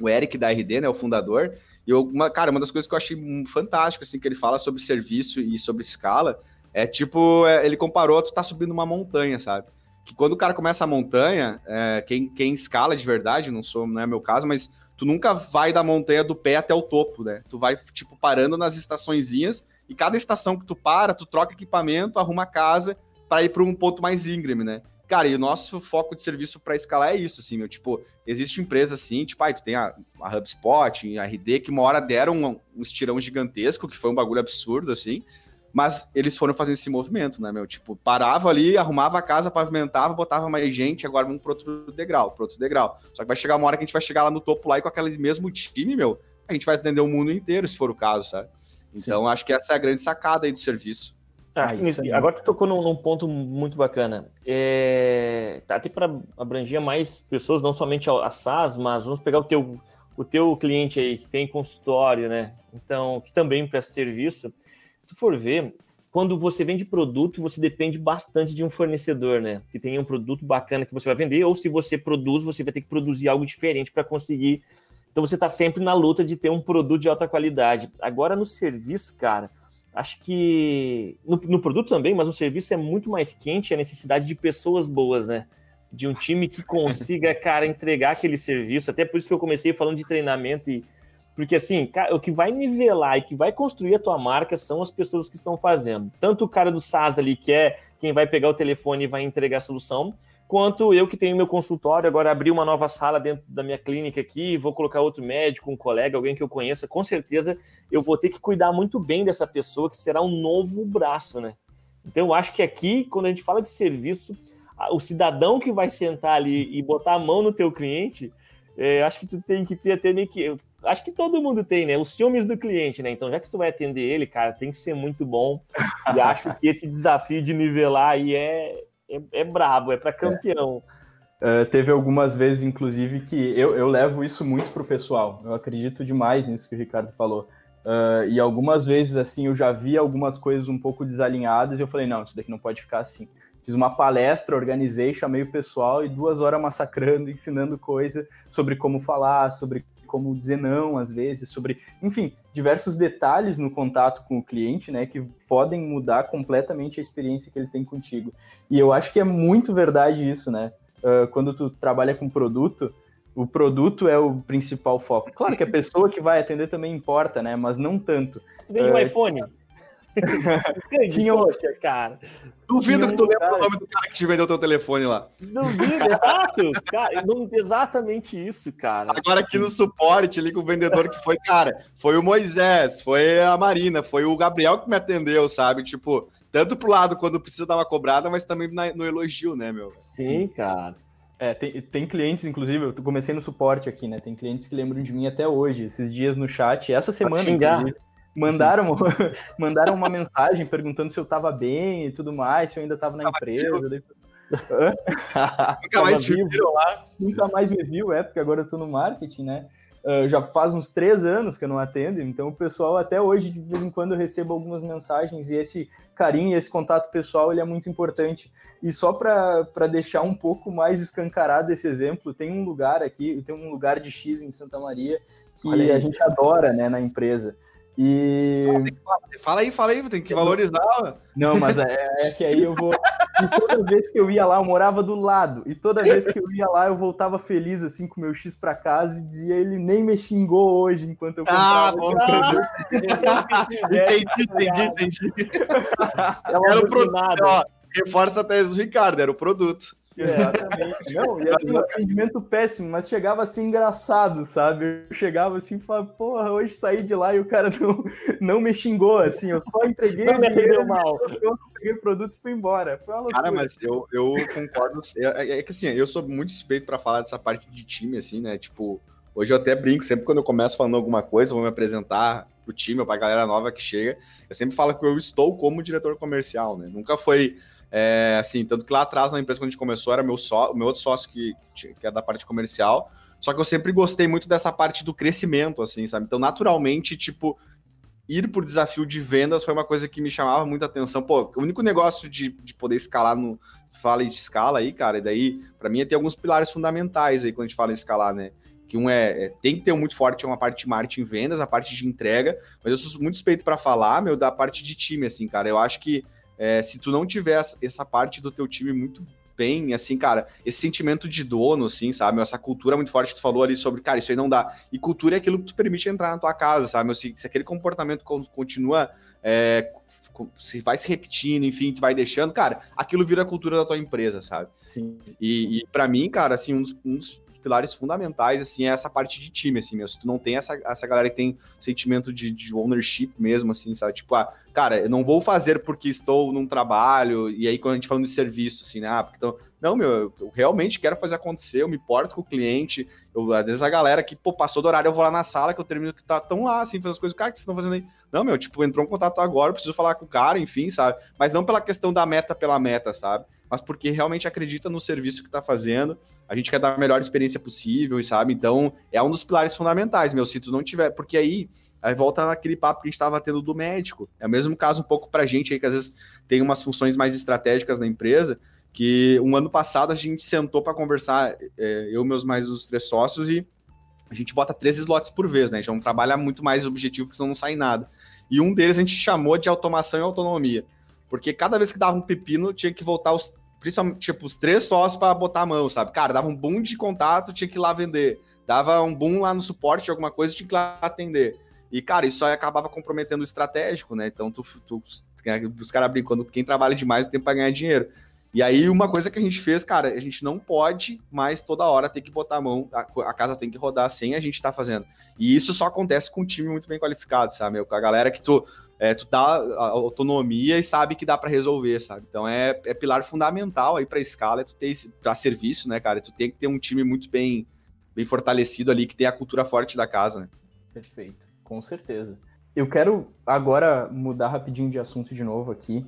Speaker 1: o Eric da RD, né, o fundador. E eu, uma, cara, uma das coisas que eu achei fantástico, assim, que ele fala sobre serviço e sobre escala, é tipo, é, ele comparou, tu tá subindo uma montanha, sabe? Que quando o cara começa a montanha, é, quem, quem escala de verdade, não sou, não é meu caso, mas tu nunca vai da montanha do pé até o topo, né? Tu vai, tipo, parando nas estaçõezinhas e cada estação que tu para, tu troca equipamento, arruma casa para ir para um ponto mais íngreme, né? Cara, e o nosso foco de serviço para escalar é isso, assim, meu. Tipo, existe empresa assim, tipo, aí tu tem a, a HubSpot, a RD, que uma hora deram um, um estirão gigantesco, que foi um bagulho absurdo, assim. Mas eles foram fazendo esse movimento, né, meu? Tipo, parava ali, arrumava a casa, pavimentava, botava mais gente, agora vamos pro outro degrau, pro outro degrau. Só que vai chegar uma hora que a gente vai chegar lá no topo lá e com aquele mesmo time, meu, a gente vai atender o mundo inteiro, se for o caso, sabe? Então, Sim. acho que essa é a grande sacada aí do serviço.
Speaker 3: Ah, ah agora tu tocou num, num, ponto muito bacana. É, tá, até para abranger mais pessoas, não somente a, a SaaS, mas vamos pegar o teu, o teu cliente aí que tem consultório, né? Então, que também presta serviço. Se tu for ver, quando você vende produto, você depende bastante de um fornecedor, né? Que tenha um produto bacana que você vai vender, ou se você produz, você vai ter que produzir algo diferente para conseguir então você está sempre na luta de ter um produto de alta qualidade. Agora no serviço, cara, acho que no, no, produto também, mas no serviço é muito mais quente a necessidade de pessoas boas, né? De um time que consiga, cara, entregar aquele serviço. Até por isso que eu comecei falando de treinamento e porque assim, o que vai nivelar e que vai construir a tua marca são as pessoas que estão fazendo. Tanto o cara do SaaS ali, que é quem vai pegar o telefone e vai entregar a solução, quanto eu que tenho meu consultório, agora abri uma nova sala dentro da minha clínica aqui, vou colocar outro médico, um colega, alguém que eu conheça, com certeza eu vou ter que cuidar muito bem dessa pessoa, que será um novo braço, né? Então eu acho que aqui, quando a gente fala de serviço, o cidadão que vai sentar ali e botar a mão no teu cliente, é, acho que tu tem que ter até meio que. Acho que todo mundo tem, né? Os ciúmes do cliente, né? Então, já que tu vai atender ele, cara, tem que ser muito bom. E acho que esse desafio de nivelar aí é, é, é brabo, é para campeão.
Speaker 2: É. Uh, teve algumas vezes, inclusive, que eu, eu levo isso muito pro pessoal. Eu acredito demais nisso que o Ricardo falou. Uh, e algumas vezes, assim, eu já vi algumas coisas um pouco desalinhadas e eu falei, não, isso daqui não pode ficar assim. Fiz uma palestra, organizei, chamei o pessoal e duas horas massacrando, ensinando coisa sobre como falar, sobre como dizer não às vezes, sobre, enfim, diversos detalhes no contato com o cliente, né, que podem mudar completamente a experiência que ele tem contigo. E eu acho que é muito verdade isso, né? Uh, quando tu trabalha com produto, o produto é o principal foco. Claro que a pessoa que vai atender também importa, né? Mas não tanto.
Speaker 3: Tu vende uh, um iPhone? Tinha, poxa, cara.
Speaker 1: Duvido que tu lembra o nome do cara que te vendeu teu telefone lá.
Speaker 3: Duvido, exato. Cara, exatamente isso, cara.
Speaker 1: Agora aqui no suporte, ali com o vendedor que foi, cara, foi o Moisés, foi a Marina, foi o Gabriel que me atendeu, sabe? Tipo, tanto pro lado quando precisa dar uma cobrada, mas também no elogio, né, meu?
Speaker 3: Sim, cara.
Speaker 2: É, tem, tem clientes, inclusive, eu comecei no suporte aqui, né? Tem clientes que lembram de mim até hoje, esses dias no chat, essa semana, mandaram, mandaram uma mensagem perguntando se eu tava bem e tudo mais, se eu ainda tava na tava empresa.
Speaker 1: Nunca mais me viram lá.
Speaker 2: Nunca mais me viu, é, porque agora eu tô no marketing, né? Uh, já faz uns três anos que eu não atendo, então o pessoal até hoje, de vez em quando, eu recebo algumas mensagens e esse carinho, esse contato pessoal, ele é muito importante. E só para deixar um pouco mais escancarado esse exemplo, tem um lugar aqui, tem um lugar de X em Santa Maria que a gente adora, né, na empresa. E.
Speaker 1: Fala aí, fala aí, tem que valorizar.
Speaker 2: Não, mas é, é que aí eu vou. E toda vez que eu ia lá, eu morava do lado. E toda vez que eu ia lá, eu voltava feliz, assim, com meu X pra casa e dizia: ele nem me xingou hoje enquanto eu
Speaker 1: ah, comprava. Ah, bom. entendi, entendi, entendi. Era o produto. Ó, reforça a tese do Ricardo, era o produto.
Speaker 2: Exatamente. Não, e assim, atendimento péssimo, mas chegava assim engraçado, sabe? Eu chegava assim e falava, porra, hoje saí de lá e o cara não, não me xingou, assim, eu só entreguei
Speaker 3: não dinheiro, mal.
Speaker 2: Eu peguei o produto e fui embora. Foi
Speaker 1: cara, mas eu, eu concordo. É, é, é, que assim, eu sou muito suspeito para falar dessa parte de time, assim, né? Tipo, hoje eu até brinco, sempre quando eu começo falando alguma coisa, vou me apresentar pro time ou pra galera nova que chega, eu sempre falo que eu estou como diretor comercial, né? Nunca foi é, assim, tanto que lá atrás na empresa quando a gente começou era meu, só, meu outro sócio que, que é da parte comercial. Só que eu sempre gostei muito dessa parte do crescimento, assim, sabe? Então, naturalmente, tipo, ir por desafio de vendas foi uma coisa que me chamava muita atenção. Pô, o único negócio de, de poder escalar no. Fala de escala aí, cara, e daí, para mim, é ter alguns pilares fundamentais aí quando a gente fala em escalar, né? Que um é, é tem que ter um muito forte é uma parte de marketing vendas, a parte de entrega, mas eu sou muito suspeito para falar, meu, da parte de time, assim, cara. Eu acho que é, se tu não tiver essa parte do teu time muito bem, assim, cara, esse sentimento de dono, assim, sabe? Essa cultura muito forte que tu falou ali sobre, cara, isso aí não dá. E cultura é aquilo que tu permite entrar na tua casa, sabe? Se, se aquele comportamento continua, é, se vai se repetindo, enfim, tu vai deixando, cara, aquilo vira a cultura da tua empresa, sabe?
Speaker 2: Sim.
Speaker 1: E, e para mim, cara, assim, um dos, um dos pilares fundamentais, assim, é essa parte de time, assim, meu. Se tu não tem essa, essa galera que tem sentimento de, de ownership mesmo, assim, sabe? Tipo, ah, cara, eu não vou fazer porque estou num trabalho, e aí quando a gente falando de serviço, assim, né? Ah, porque então, não, meu, eu realmente quero fazer acontecer, eu me importo com o cliente, eu, às vezes a galera que, pô, passou do horário, eu vou lá na sala que eu termino que tá tão lá, assim, fazendo as coisas, cara, que vocês estão fazendo aí? Não, meu, tipo, entrou um contato agora, preciso falar com o cara, enfim, sabe? Mas não pela questão da meta pela meta, sabe? Mas porque realmente acredita no serviço que tá fazendo, a gente quer dar a melhor experiência possível, sabe? Então, é um dos pilares fundamentais, meu, se tu não tiver, porque aí Aí volta naquele papo que a gente estava tendo do médico. É o mesmo caso um pouco para a gente aí, que às vezes tem umas funções mais estratégicas na empresa, que um ano passado a gente sentou para conversar, é, eu, meus mais os três sócios, e a gente bota três slots por vez, né? A gente não trabalha muito mais objetivo, porque senão não sai nada. E um deles a gente chamou de automação e autonomia. Porque cada vez que dava um pepino, tinha que voltar os, principalmente, tipo, os três sócios para botar a mão, sabe? Cara, dava um boom de contato, tinha que ir lá vender. Dava um boom lá no suporte alguma coisa, tinha que ir lá atender. E, cara, isso aí acabava comprometendo o estratégico, né? Então, tu, tu, os caras abrem quando quem trabalha demais tem para ganhar dinheiro. E aí, uma coisa que a gente fez, cara, a gente não pode mais toda hora ter que botar a mão, a, a casa tem que rodar sem a gente estar tá fazendo. E isso só acontece com um time muito bem qualificado, sabe? Com a galera que tu, é, tu dá autonomia e sabe que dá para resolver, sabe? Então é, é pilar fundamental aí para escala, é tu ter pra serviço, né, cara? Tu tem que ter um time muito bem, bem fortalecido ali, que tem a cultura forte da casa, né?
Speaker 2: Perfeito com certeza. Eu quero agora mudar rapidinho de assunto de novo aqui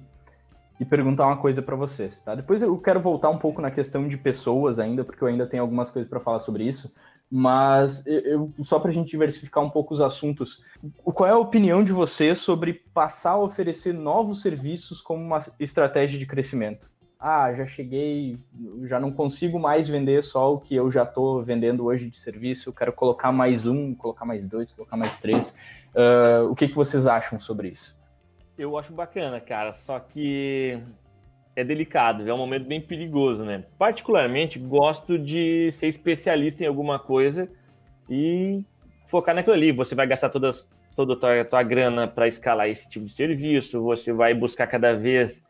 Speaker 2: e perguntar uma coisa para vocês, tá? Depois eu quero voltar um pouco na questão de pessoas ainda, porque eu ainda tenho algumas coisas para falar sobre isso, mas eu, só para a gente diversificar um pouco os assuntos, qual é a opinião de você sobre passar a oferecer novos serviços como uma estratégia de crescimento? ah, já cheguei, já não consigo mais vender só o que eu já estou vendendo hoje de serviço, eu quero colocar mais um, colocar mais dois, colocar mais três. Uh, o que, que vocês acham sobre isso?
Speaker 3: Eu acho bacana, cara, só que é delicado, é um momento bem perigoso, né? Particularmente, gosto de ser especialista em alguma coisa e focar naquilo ali. Você vai gastar todas toda a tua, tua grana para escalar esse tipo de serviço, você vai buscar cada vez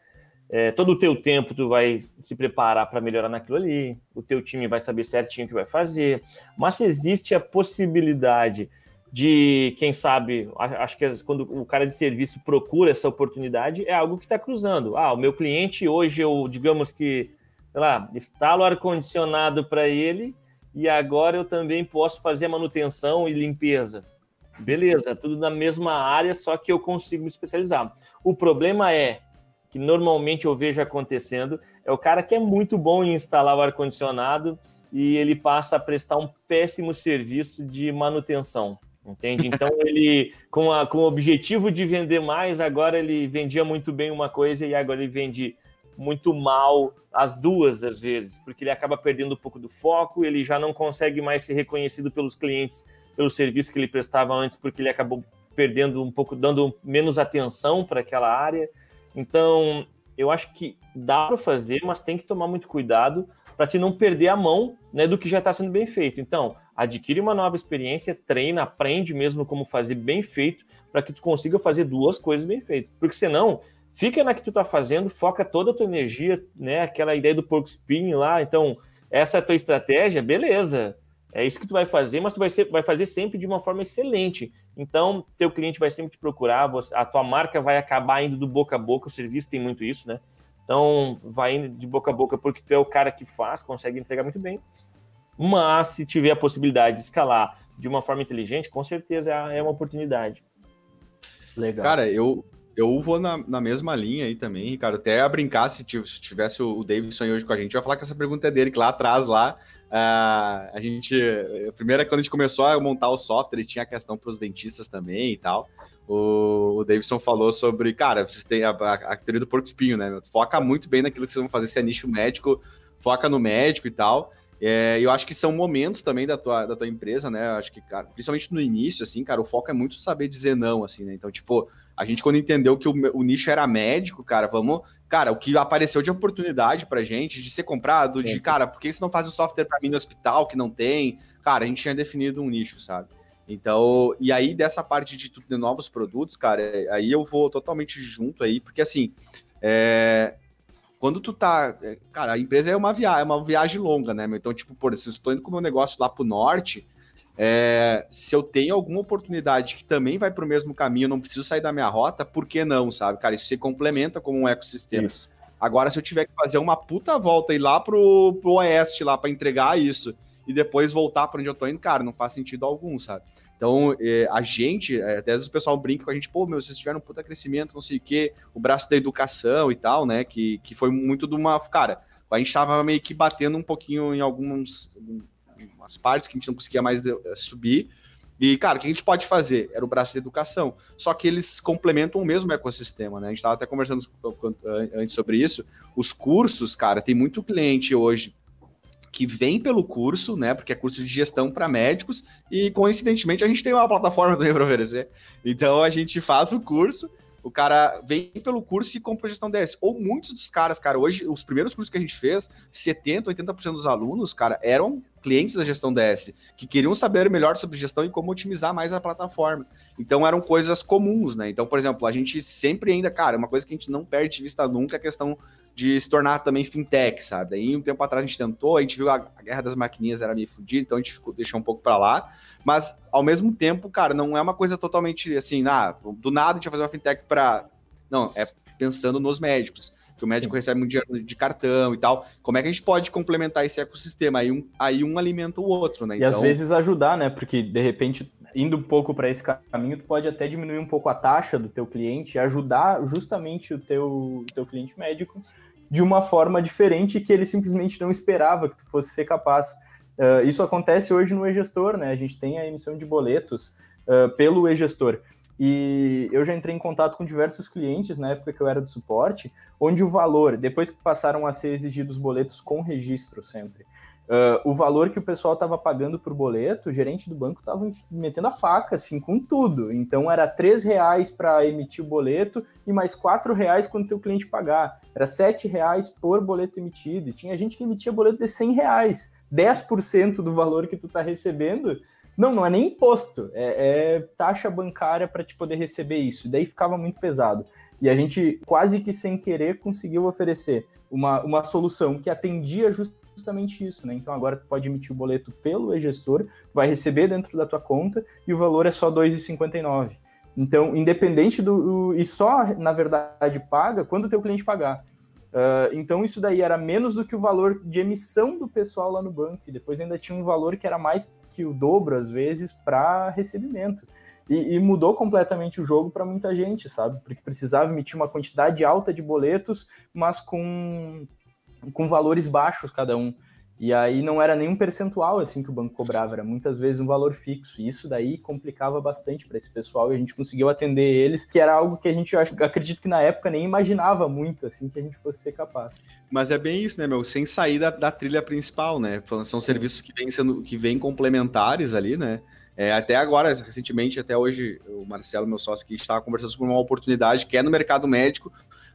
Speaker 3: é, todo o teu tempo tu vai se preparar para melhorar naquilo ali, o teu time vai saber certinho o que vai fazer, mas se existe a possibilidade de, quem sabe, acho que quando o cara de serviço procura essa oportunidade, é algo que está cruzando. Ah, o meu cliente hoje, eu, digamos que, sei lá, instalo ar-condicionado para ele e agora eu também posso fazer manutenção e limpeza. Beleza, tudo na mesma área, só que eu consigo me especializar. O problema é que normalmente eu vejo acontecendo é o cara que é muito bom em instalar o ar-condicionado e ele passa a prestar um péssimo serviço de manutenção. Entende? Então ele, com, a, com o objetivo de vender mais, agora ele vendia muito bem uma coisa e agora ele vende muito mal as duas às vezes, porque ele acaba perdendo um pouco do foco, ele já não consegue mais ser reconhecido pelos clientes pelo serviço que ele prestava antes, porque ele acabou perdendo um pouco, dando menos atenção para aquela área. Então, eu acho que dá para fazer, mas tem que tomar muito cuidado para te não perder a mão né, do que já está sendo bem feito. Então, adquire uma nova experiência, treina, aprende mesmo como fazer bem feito, para que tu consiga fazer duas coisas bem feitas. Porque senão, fica na que tu está fazendo, foca toda a tua energia, né? Aquela ideia do porco spin lá. Então, essa é a tua estratégia, beleza. É isso que tu vai fazer, mas tu vai, ser, vai fazer sempre de uma forma excelente. Então, teu cliente vai sempre te procurar, a tua marca vai acabar indo do boca a boca, o serviço tem muito isso, né? Então, vai indo de boca a boca porque tu é o cara que faz, consegue entregar muito bem. Mas, se tiver a possibilidade de escalar de uma forma inteligente, com certeza é uma oportunidade.
Speaker 1: Legal. Cara, eu, eu vou na, na mesma linha aí também, Ricardo. Até a brincar, se tivesse o Davidson hoje com a gente, eu ia falar que essa pergunta é dele, que lá atrás, lá, uh, a gente. A primeira, quando a gente começou a montar o software, tinha a questão para os dentistas também e tal o, o Davidson falou sobre, cara, vocês têm a, a, a teoria do porco espinho, né? Foca muito bem naquilo que vocês vão fazer, se é nicho médico, foca no médico e tal. É, eu acho que são momentos também da tua, da tua empresa, né? Eu acho que, cara, principalmente no início, assim, cara, o foco é muito saber dizer não, assim, né? Então, tipo, a gente quando entendeu que o, o nicho era médico, cara, vamos. Cara, o que apareceu de oportunidade pra gente de ser comprado, Sim. de, cara, por que você não faz o software pra mim no hospital que não tem? Cara, a gente tinha definido um nicho, sabe? Então, e aí dessa parte de, de novos produtos, cara, aí eu vou totalmente junto aí, porque assim, é, quando tu tá. É, cara, a empresa é uma viagem, é uma viagem longa, né? Então, tipo, por se eu estou indo com o meu negócio lá pro norte, é, se eu tenho alguma oportunidade que também vai para o mesmo caminho, não preciso sair da minha rota, por que não, sabe? Cara, isso se complementa como um ecossistema. Isso. Agora, se eu tiver que fazer uma puta volta e ir lá pro, pro oeste lá para entregar isso e depois voltar para onde eu tô indo, cara, não faz sentido algum, sabe? Então, é, a gente, é, até às vezes o pessoal brinca com a gente, pô, meu, vocês tiveram um puta crescimento, não sei o quê, o braço da educação e tal, né? Que, que foi muito de uma. Cara, a gente tava meio que batendo um pouquinho em algumas, algumas partes que a gente não conseguia mais de, é, subir. E, cara, o que a gente pode fazer? Era o braço da educação. Só que eles complementam o mesmo ecossistema, né? A gente estava até conversando antes sobre isso. Os cursos, cara, tem muito cliente hoje que vem pelo curso, né? Porque é curso de gestão para médicos, e coincidentemente a gente tem uma plataforma também para oferecer. Então a gente faz o curso, o cara vem pelo curso e compra gestão DS. Ou muitos dos caras, cara, hoje, os primeiros cursos que a gente fez, 70%, 80% dos alunos, cara, eram clientes da gestão DS, que queriam saber melhor sobre gestão e como otimizar mais a plataforma. Então eram coisas comuns, né? Então, por exemplo, a gente sempre ainda, cara, uma coisa que a gente não perde de vista nunca é a questão de se tornar também fintech, sabe? Aí um tempo atrás a gente tentou, a gente viu a guerra das maquininhas era meio fodida, então a gente ficou, deixou um pouco para lá. Mas, ao mesmo tempo, cara, não é uma coisa totalmente assim, ah, do nada a gente vai fazer uma fintech para. Não, é pensando nos médicos. Que o médico Sim. recebe um dinheiro de cartão e tal. Como é que a gente pode complementar esse ecossistema? Aí um, aí um alimenta o outro, né?
Speaker 2: E então... às vezes ajudar, né? Porque de repente indo um pouco para esse caminho, tu pode até diminuir um pouco a taxa do teu cliente e ajudar justamente o teu, teu cliente médico de uma forma diferente que ele simplesmente não esperava que tu fosse ser capaz. Uh, isso acontece hoje no e-gestor, né? A gente tem a emissão de boletos uh, pelo e-gestor. E eu já entrei em contato com diversos clientes na época que eu era de suporte, onde o valor, depois que passaram a ser exigidos boletos com registro sempre, Uh, o valor que o pessoal estava pagando por boleto, o gerente do banco estava metendo a faca, assim, com tudo. Então era três reais para emitir o boleto e mais quatro reais quando o teu cliente pagar. Era sete reais por boleto emitido. E tinha gente que emitia boleto de cem reais. 10% do valor que tu está recebendo, Não, não é nem imposto, é, é taxa bancária para te poder receber isso. Daí ficava muito pesado. E a gente, quase que sem querer, conseguiu oferecer uma, uma solução que atendia justamente isso, né? Então agora tu pode emitir o boleto pelo e-gestor, vai receber dentro da tua conta e o valor é só R$ 2,59. Então, independente do. E só, na verdade, paga quando o teu cliente pagar. Uh, então, isso daí era menos do que o valor de emissão do pessoal lá no banco. E depois ainda tinha um valor que era mais que o dobro, às vezes, para recebimento. E, e, mudou completamente o jogo para muita gente, sabe? Porque precisava emitir uma quantidade alta de boletos, mas com, com valores baixos cada um. E aí não era nenhum percentual assim que o banco cobrava, era muitas vezes um valor fixo. E isso daí complicava bastante para esse pessoal e a gente conseguiu atender eles, que era algo que a gente, eu acredito que na época nem imaginava muito assim que a gente fosse ser capaz.
Speaker 1: Mas é bem isso, né, meu? Sem sair da, da trilha principal, né? São serviços que vêm sendo que vêm complementares ali, né? É, até agora, recentemente, até hoje, o Marcelo, meu sócio, que estava conversando sobre uma oportunidade que é no mercado médico,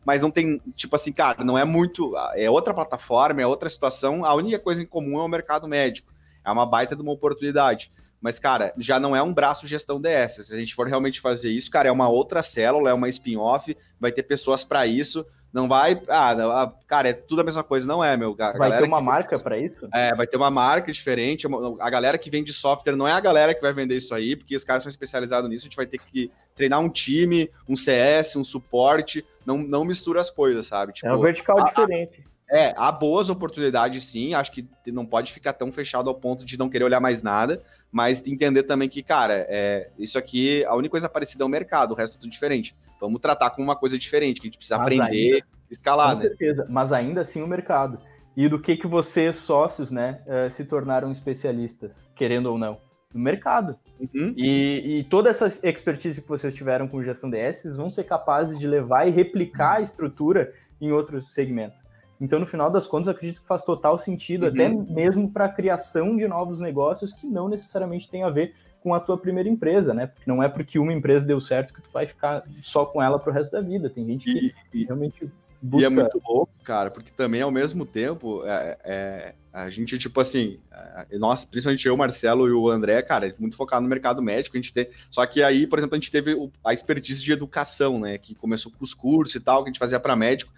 Speaker 1: mas não tem, tipo assim, cara, não é muito. É outra plataforma, é outra situação. A única coisa em comum é o mercado médico. É uma baita de uma oportunidade. Mas, cara, já não é um braço gestão DS. Se a gente for realmente fazer isso, cara, é uma outra célula, é uma spin-off, vai ter pessoas para isso. Não vai. Ah, não, ah, cara, é tudo a mesma coisa, não é, meu.
Speaker 2: A vai ter uma marca para isso?
Speaker 1: É, vai ter uma marca diferente. A galera que vende software não é a galera que vai vender isso aí, porque os caras são especializados nisso. A gente vai ter que treinar um time, um CS, um suporte. Não, não mistura as coisas, sabe?
Speaker 2: Tipo, é um vertical a, diferente.
Speaker 1: É, há boas oportunidades sim, acho que não pode ficar tão fechado ao ponto de não querer olhar mais nada, mas entender também que, cara, é, isso aqui, a única coisa parecida é o mercado, o resto é tudo diferente. Vamos tratar como uma coisa diferente, que a gente precisa mas aprender, ainda, escalar,
Speaker 2: com né? certeza, mas ainda assim o mercado. E do que que vocês, sócios, né, uh, se tornaram especialistas, querendo ou não? No mercado. Uhum. E, e, toda essa expertise que vocês tiveram com gestão DS vão ser capazes de levar e replicar a estrutura em outros segmentos. Então, no final das contas, acredito que faz total sentido, uhum. até mesmo para a criação de novos negócios que não necessariamente tem a ver com a tua primeira empresa, né? Porque não é porque uma empresa deu certo que tu vai ficar só com ela para o resto da vida. Tem gente que e, realmente busca...
Speaker 1: E é muito louco, cara, porque também, ao mesmo tempo, é, é, a gente, tipo assim, é, nós, principalmente eu, Marcelo e o André, cara, muito focado no mercado médico, a gente tem... Só que aí, por exemplo, a gente teve a expertise de educação, né? Que começou com os cursos e tal, que a gente fazia para médico.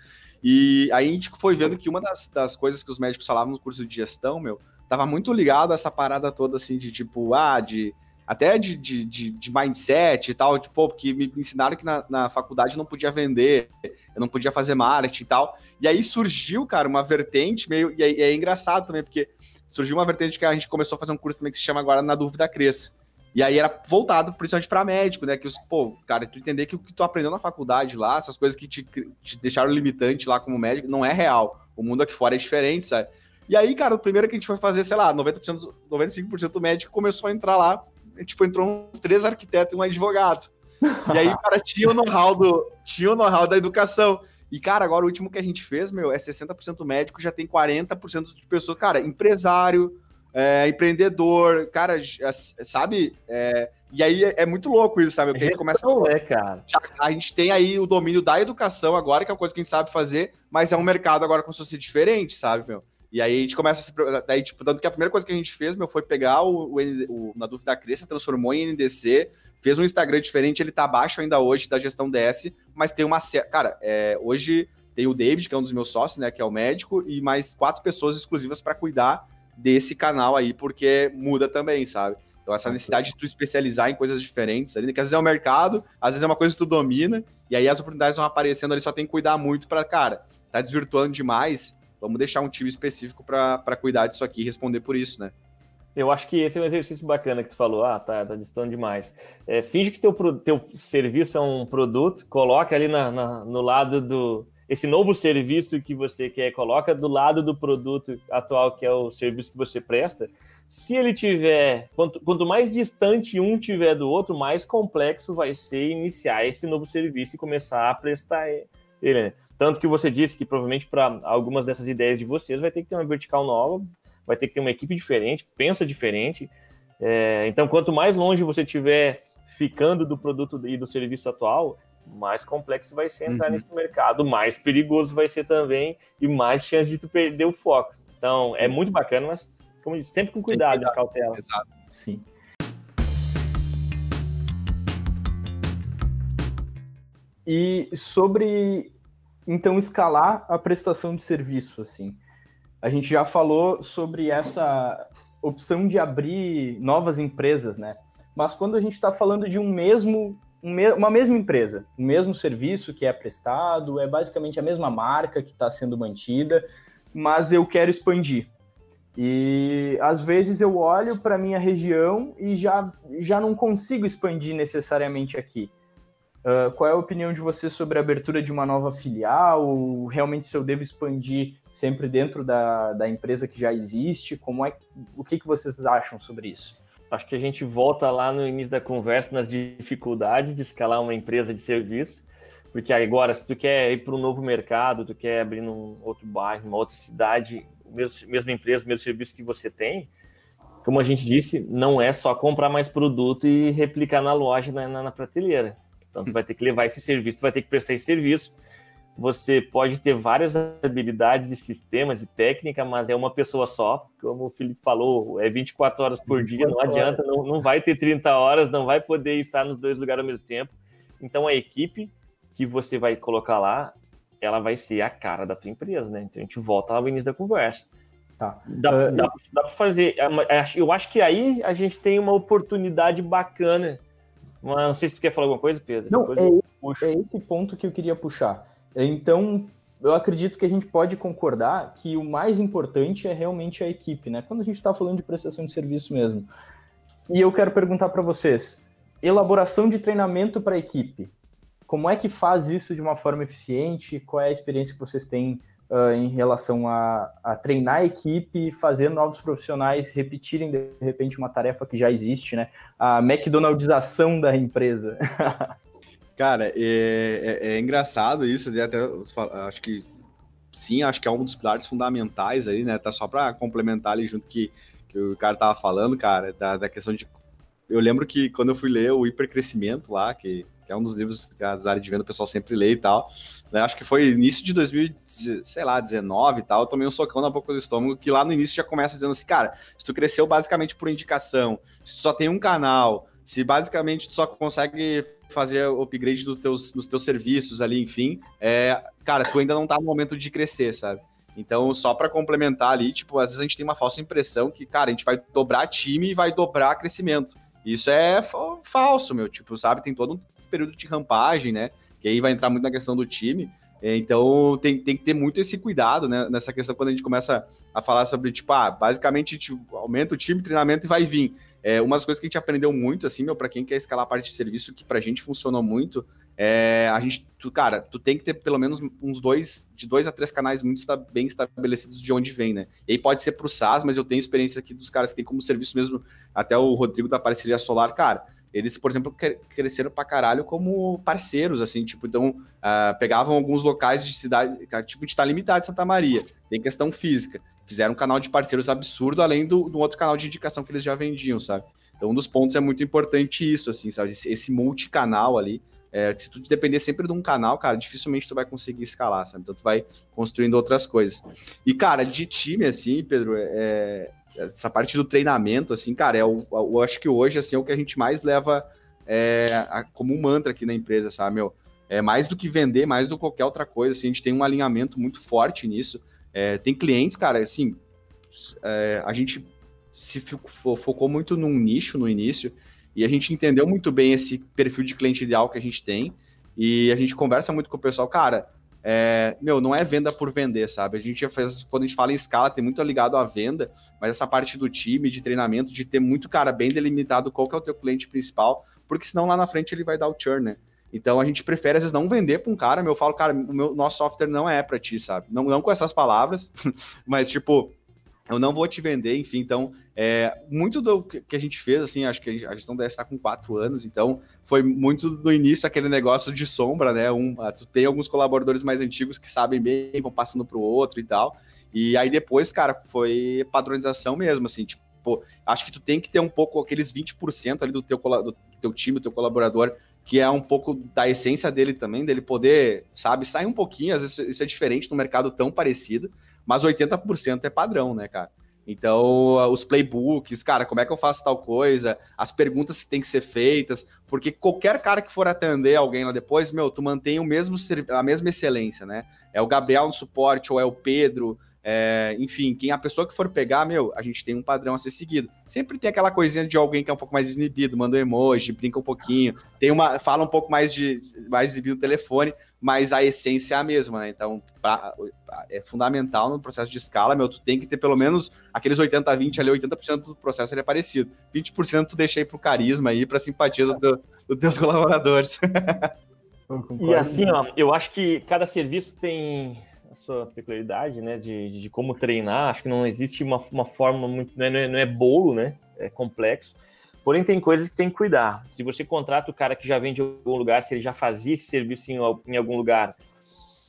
Speaker 1: E aí a gente foi vendo que uma das, das coisas que os médicos falavam no curso de gestão, meu, tava muito ligado a essa parada toda, assim, de tipo, ah, de até de, de, de, de mindset e tal, tipo, porque me ensinaram que na, na faculdade não podia vender, eu não podia fazer marketing e tal. E aí surgiu, cara, uma vertente meio. E é, é engraçado também, porque surgiu uma vertente que a gente começou a fazer um curso também que se chama agora Na Dúvida Cresça. E aí era voltado principalmente para médico, né? Que os, pô, cara, tu entender que o que tu aprendeu na faculdade lá, essas coisas que te, te deixaram limitante lá como médico, não é real. O mundo aqui fora é diferente, sabe? E aí, cara, o primeiro que a gente foi fazer, sei lá, 90%, 95% do médico começou a entrar lá, tipo, entrou uns três arquitetos e um advogado. E aí, cara, tinha o know-how do, tinha o know-how da educação. E, cara, agora o último que a gente fez, meu, é 60% médico, já tem 40% de pessoas, cara, empresário, é, empreendedor, cara, sabe? É, e aí é, é, muito louco isso, sabe? Porque a gente começa.
Speaker 2: É, cara.
Speaker 1: A gente tem aí o domínio da educação agora, que é uma coisa que a gente sabe fazer, mas é um mercado agora como se fosse diferente, sabe, meu? E aí a gente começa a se. Daí, tipo, tanto que a primeira coisa que a gente fez, meu, foi pegar o, o, o Na Dúvida da Cresça, transformou em NDC, fez um Instagram diferente, ele tá abaixo ainda hoje da gestão DS, mas tem uma. Cara, é, hoje tem o David, que é um dos meus sócios, né, que é o médico, e mais quatro pessoas exclusivas para cuidar desse canal aí, porque muda também, sabe? Então, essa necessidade de tu especializar em coisas diferentes ali, né? que às vezes é o mercado, às vezes é uma coisa que tu domina, e aí as oportunidades vão aparecendo ali, só tem que cuidar muito para, cara, tá desvirtuando demais, vamos deixar um time específico para cuidar disso aqui e responder por isso, né?
Speaker 3: Eu acho que esse é um exercício bacana que tu falou. Ah, tá, tá distando demais. É, finge que teu, teu serviço é um produto, coloca ali na, na, no lado do, esse novo serviço que você quer, coloca do lado do produto atual, que é o serviço que você presta. Se ele tiver, quanto, quanto mais distante um tiver do outro, mais complexo vai ser iniciar esse novo serviço e começar a prestar ele. Né? Tanto que você disse que provavelmente para algumas dessas ideias de vocês vai ter que ter uma vertical nova, vai ter que ter uma equipe diferente, pensa diferente. É, então, quanto mais longe você tiver ficando do produto e do serviço atual, mais complexo vai ser entrar uhum. nesse mercado, mais perigoso vai ser também e mais chance de tu perder o foco. Então, é muito bacana, mas como disse, sempre com cuidado, cuidado cautela.
Speaker 2: Exato, sim. E sobre então, escalar a prestação de serviço, assim. A gente já falou sobre essa opção de abrir novas empresas, né? Mas quando a gente está falando de um mesmo, uma mesma empresa, o mesmo serviço que é prestado, é basicamente a mesma marca que está sendo mantida, mas eu quero expandir. E às vezes eu olho para minha região e já, já não consigo expandir necessariamente aqui. Uh, qual é a opinião de você sobre a abertura de uma nova filial? Ou realmente se eu devo expandir sempre dentro da, da empresa que já existe? Como é, o que, que vocês acham sobre isso?
Speaker 3: Acho que a gente volta lá no início da conversa nas dificuldades de escalar uma empresa de serviço, porque agora se tu quer ir para um novo mercado, tu quer abrir num outro bairro, uma outra cidade, mesmo, mesma empresa, mesmo serviço que você tem, como a gente disse, não é só comprar mais produto e replicar na loja, na, na, na prateleira então, tu vai ter que levar esse serviço, tu vai ter que prestar esse serviço. Você pode ter várias habilidades de sistemas e técnica, mas é uma pessoa só. Como o Felipe falou, é 24 horas por dia, não adianta, não, não vai ter 30 horas, não vai poder estar nos dois lugares ao mesmo tempo. Então, a equipe que você vai colocar lá, ela vai ser a cara da tua empresa, né? Então, a gente volta lá no início da conversa. Tá. Dá, uh, dá, dá para fazer. É eu acho que aí a gente tem uma oportunidade bacana mas não sei se tu quer falar alguma coisa, Pedro.
Speaker 2: Não, é, é esse ponto que eu queria puxar. Então, eu acredito que a gente pode concordar que o mais importante é realmente a equipe, né? Quando a gente está falando de prestação de serviço mesmo. E eu quero perguntar para vocês: elaboração de treinamento para a equipe. Como é que faz isso de uma forma eficiente? Qual é a experiência que vocês têm uh, em relação a, a, treinar a equipe fazer novos profissionais repetirem, de repente, uma tarefa que já existe, né? A McDonaldização da empresa.
Speaker 1: Cara, é, é, é, engraçado isso, né? até acho que sim, acho que é um dos pilares fundamentais aí, né? Tá só para complementar ali junto que, que o cara tava falando, cara, da, da questão de. Eu lembro que quando eu fui ler o hipercrescimento lá, que é um dos livros que a área de venda o pessoal sempre lê e tal. Né? Acho que foi início de 2019 e tal, eu tomei um socão na boca do estômago, que lá no início já começa dizendo assim, cara, se tu cresceu basicamente por indicação, se tu só tem um canal, se basicamente tu só consegue fazer upgrade dos teus, dos teus serviços ali, enfim, é, cara, tu ainda não tá no momento de crescer, sabe? Então, só para complementar ali, tipo, às vezes a gente tem uma falsa impressão que, cara, a gente vai dobrar time e vai dobrar crescimento. Isso é falso, meu. Tipo, sabe? Tem todo período de rampagem, né? Que aí vai entrar muito na questão do time. É, então tem, tem que ter muito esse cuidado né, nessa questão quando a gente começa a falar sobre, tipo, ah, basicamente tipo, aumenta o time, treinamento e vai vir. É, uma das coisas que a gente aprendeu muito, assim, meu, para quem quer escalar a parte de serviço, que pra gente funcionou muito, é a gente, tu, cara, tu tem que ter pelo menos uns dois, de dois a três canais muito bem estabelecidos de onde vem, né? E aí pode ser pro SaaS, mas eu tenho experiência aqui dos caras que tem como serviço mesmo, até o Rodrigo da parceria Solar, cara eles, por exemplo, cresceram pra caralho como parceiros, assim, tipo, então, uh, pegavam alguns locais de cidade, tipo, a gente tá limitado em Santa Maria, tem questão física, fizeram um canal de parceiros absurdo, além do, do outro canal de indicação que eles já vendiam, sabe? Então, um dos pontos é muito importante isso, assim, sabe? Esse, esse multicanal ali, é, se tu depender sempre de um canal, cara, dificilmente tu vai conseguir escalar, sabe? Então, tu vai construindo outras coisas. E, cara, de time, assim, Pedro, é, essa parte do treinamento, assim, cara, é o, eu acho que hoje, assim, é o que a gente mais leva é, a, como um mantra aqui na empresa, sabe, meu? É mais do que vender, mais do que qualquer outra coisa, assim, a gente tem um alinhamento muito forte nisso. É, tem clientes, cara, assim, é, a gente se focou muito num nicho no início e a gente entendeu muito bem esse perfil de cliente ideal que a gente tem e a gente conversa muito com o pessoal, cara, é, meu, não é venda por vender, sabe? A gente já fez, quando a gente fala em escala, tem muito ligado à venda, mas essa parte do time, de treinamento, de ter muito, cara, bem delimitado qual que é o teu cliente principal, porque senão lá na frente ele vai dar o churn, né? Então a gente prefere, às vezes, não vender para um cara, meu, eu falo, cara, o meu, nosso software não é para ti, sabe? Não, não com essas palavras, mas tipo, eu não vou te vender, enfim, então, é, muito do que a gente fez, assim, acho que a gestão deve estar com quatro anos, então foi muito no início aquele negócio de sombra, né, um, ah, tu tem alguns colaboradores mais antigos que sabem bem, vão passando para o outro e tal, e aí depois, cara, foi padronização mesmo, assim, tipo, acho que tu tem que ter um pouco aqueles 20% ali do teu, do teu time, do teu colaborador, que é um pouco da essência dele também, dele poder, sabe, sair um pouquinho, às vezes isso é diferente no mercado tão parecido, mas 80% é padrão, né, cara? Então, os playbooks, cara, como é que eu faço tal coisa? As perguntas que têm que ser feitas, porque qualquer cara que for atender alguém lá depois, meu, tu mantém o mesmo a mesma excelência, né? É o Gabriel no suporte ou é o Pedro, é, enfim, quem a pessoa que for pegar, meu, a gente tem um padrão a ser seguido. Sempre tem aquela coisinha de alguém que é um pouco mais desinibido, manda um emoji, brinca um pouquinho, tem uma, fala um pouco mais de mais exibido no telefone, mas a essência é a mesma, né? Então, pra, é fundamental no processo de escala, meu, tu tem que ter pelo menos aqueles 80 20 ali, 80% do processo ele é parecido. 20% tu deixa aí pro carisma aí, pra simpatia do, dos teus colaboradores.
Speaker 3: e assim, ó, eu acho que cada serviço tem a sua peculiaridade, né, de, de como treinar. Acho que não existe uma, uma forma muito. Não é, não é bolo, né? É complexo. Porém, tem coisas que tem que cuidar. Se você contrata o cara que já vem de algum lugar, se ele já fazia esse serviço em, em algum lugar,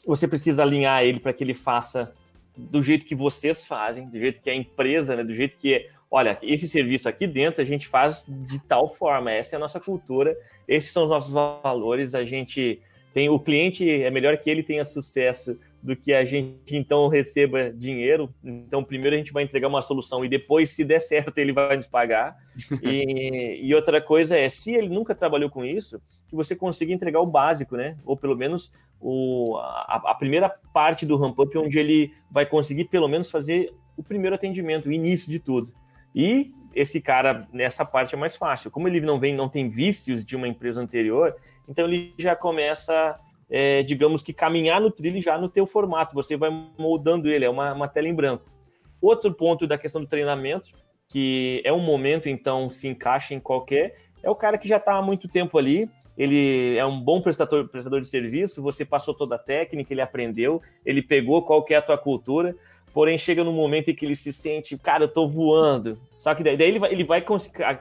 Speaker 3: você precisa alinhar ele para que ele faça do jeito que vocês fazem, do jeito que a empresa, né, do jeito que é. Olha, esse serviço aqui dentro a gente faz de tal forma, essa é a nossa cultura, esses são os nossos valores, a gente tem o cliente é melhor que ele tenha sucesso do que a gente então receba dinheiro. Então, primeiro a gente vai entregar uma solução e depois, se der certo, ele vai nos pagar. E, e outra coisa é, se ele nunca trabalhou com isso, que você consiga entregar o básico, né? Ou pelo menos o, a, a primeira parte do ramp-up, onde ele vai conseguir pelo menos fazer o primeiro atendimento, o início de tudo. E esse cara, nessa parte é mais fácil. Como ele não vem, não tem vícios de uma empresa anterior, então ele já começa é, digamos que caminhar no trilho já no teu formato, você vai moldando ele, é uma, uma tela em branco. Outro ponto da questão do treinamento, que é um momento, então, se encaixa em qualquer, é o cara que já está há muito tempo ali, ele é um bom prestador, prestador de serviço, você passou toda a técnica, ele aprendeu, ele pegou qual que é a tua cultura, porém chega no momento em que ele se sente, cara, eu tô voando. Só que daí, daí ele vai, ele vai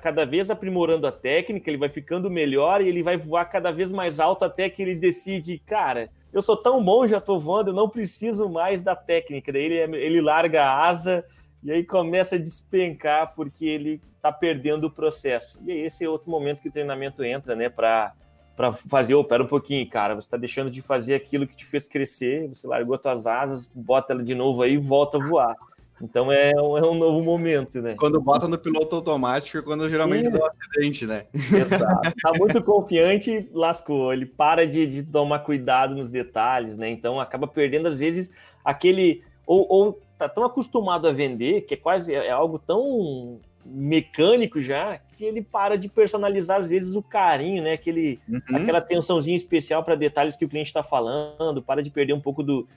Speaker 3: cada vez aprimorando a técnica, ele vai ficando melhor e ele vai voar cada vez mais alto até que ele decide, cara, eu sou tão bom, já tô voando, eu não preciso mais da técnica. Daí ele, ele larga a asa e aí começa a despencar porque ele tá perdendo o processo. E aí esse é outro momento que o treinamento entra, né, para para fazer, oh, pera um pouquinho, cara, você está deixando de fazer aquilo que te fez crescer, você largou tuas asas, bota ela de novo aí e volta a voar. Então é um, é um novo momento, né?
Speaker 1: Quando bota no piloto automático é quando geralmente é. dá um acidente, né?
Speaker 3: Exato. Tá muito confiante, lascou. Ele para de, de tomar cuidado nos detalhes, né? Então acaba perdendo, às vezes, aquele. Ou, ou tá tão acostumado a vender, que é quase é algo tão mecânico já que ele para de personalizar às vezes o carinho, né? Aquele, uhum. Aquela atençãozinha especial para detalhes que o cliente está falando, para de perder um pouco do,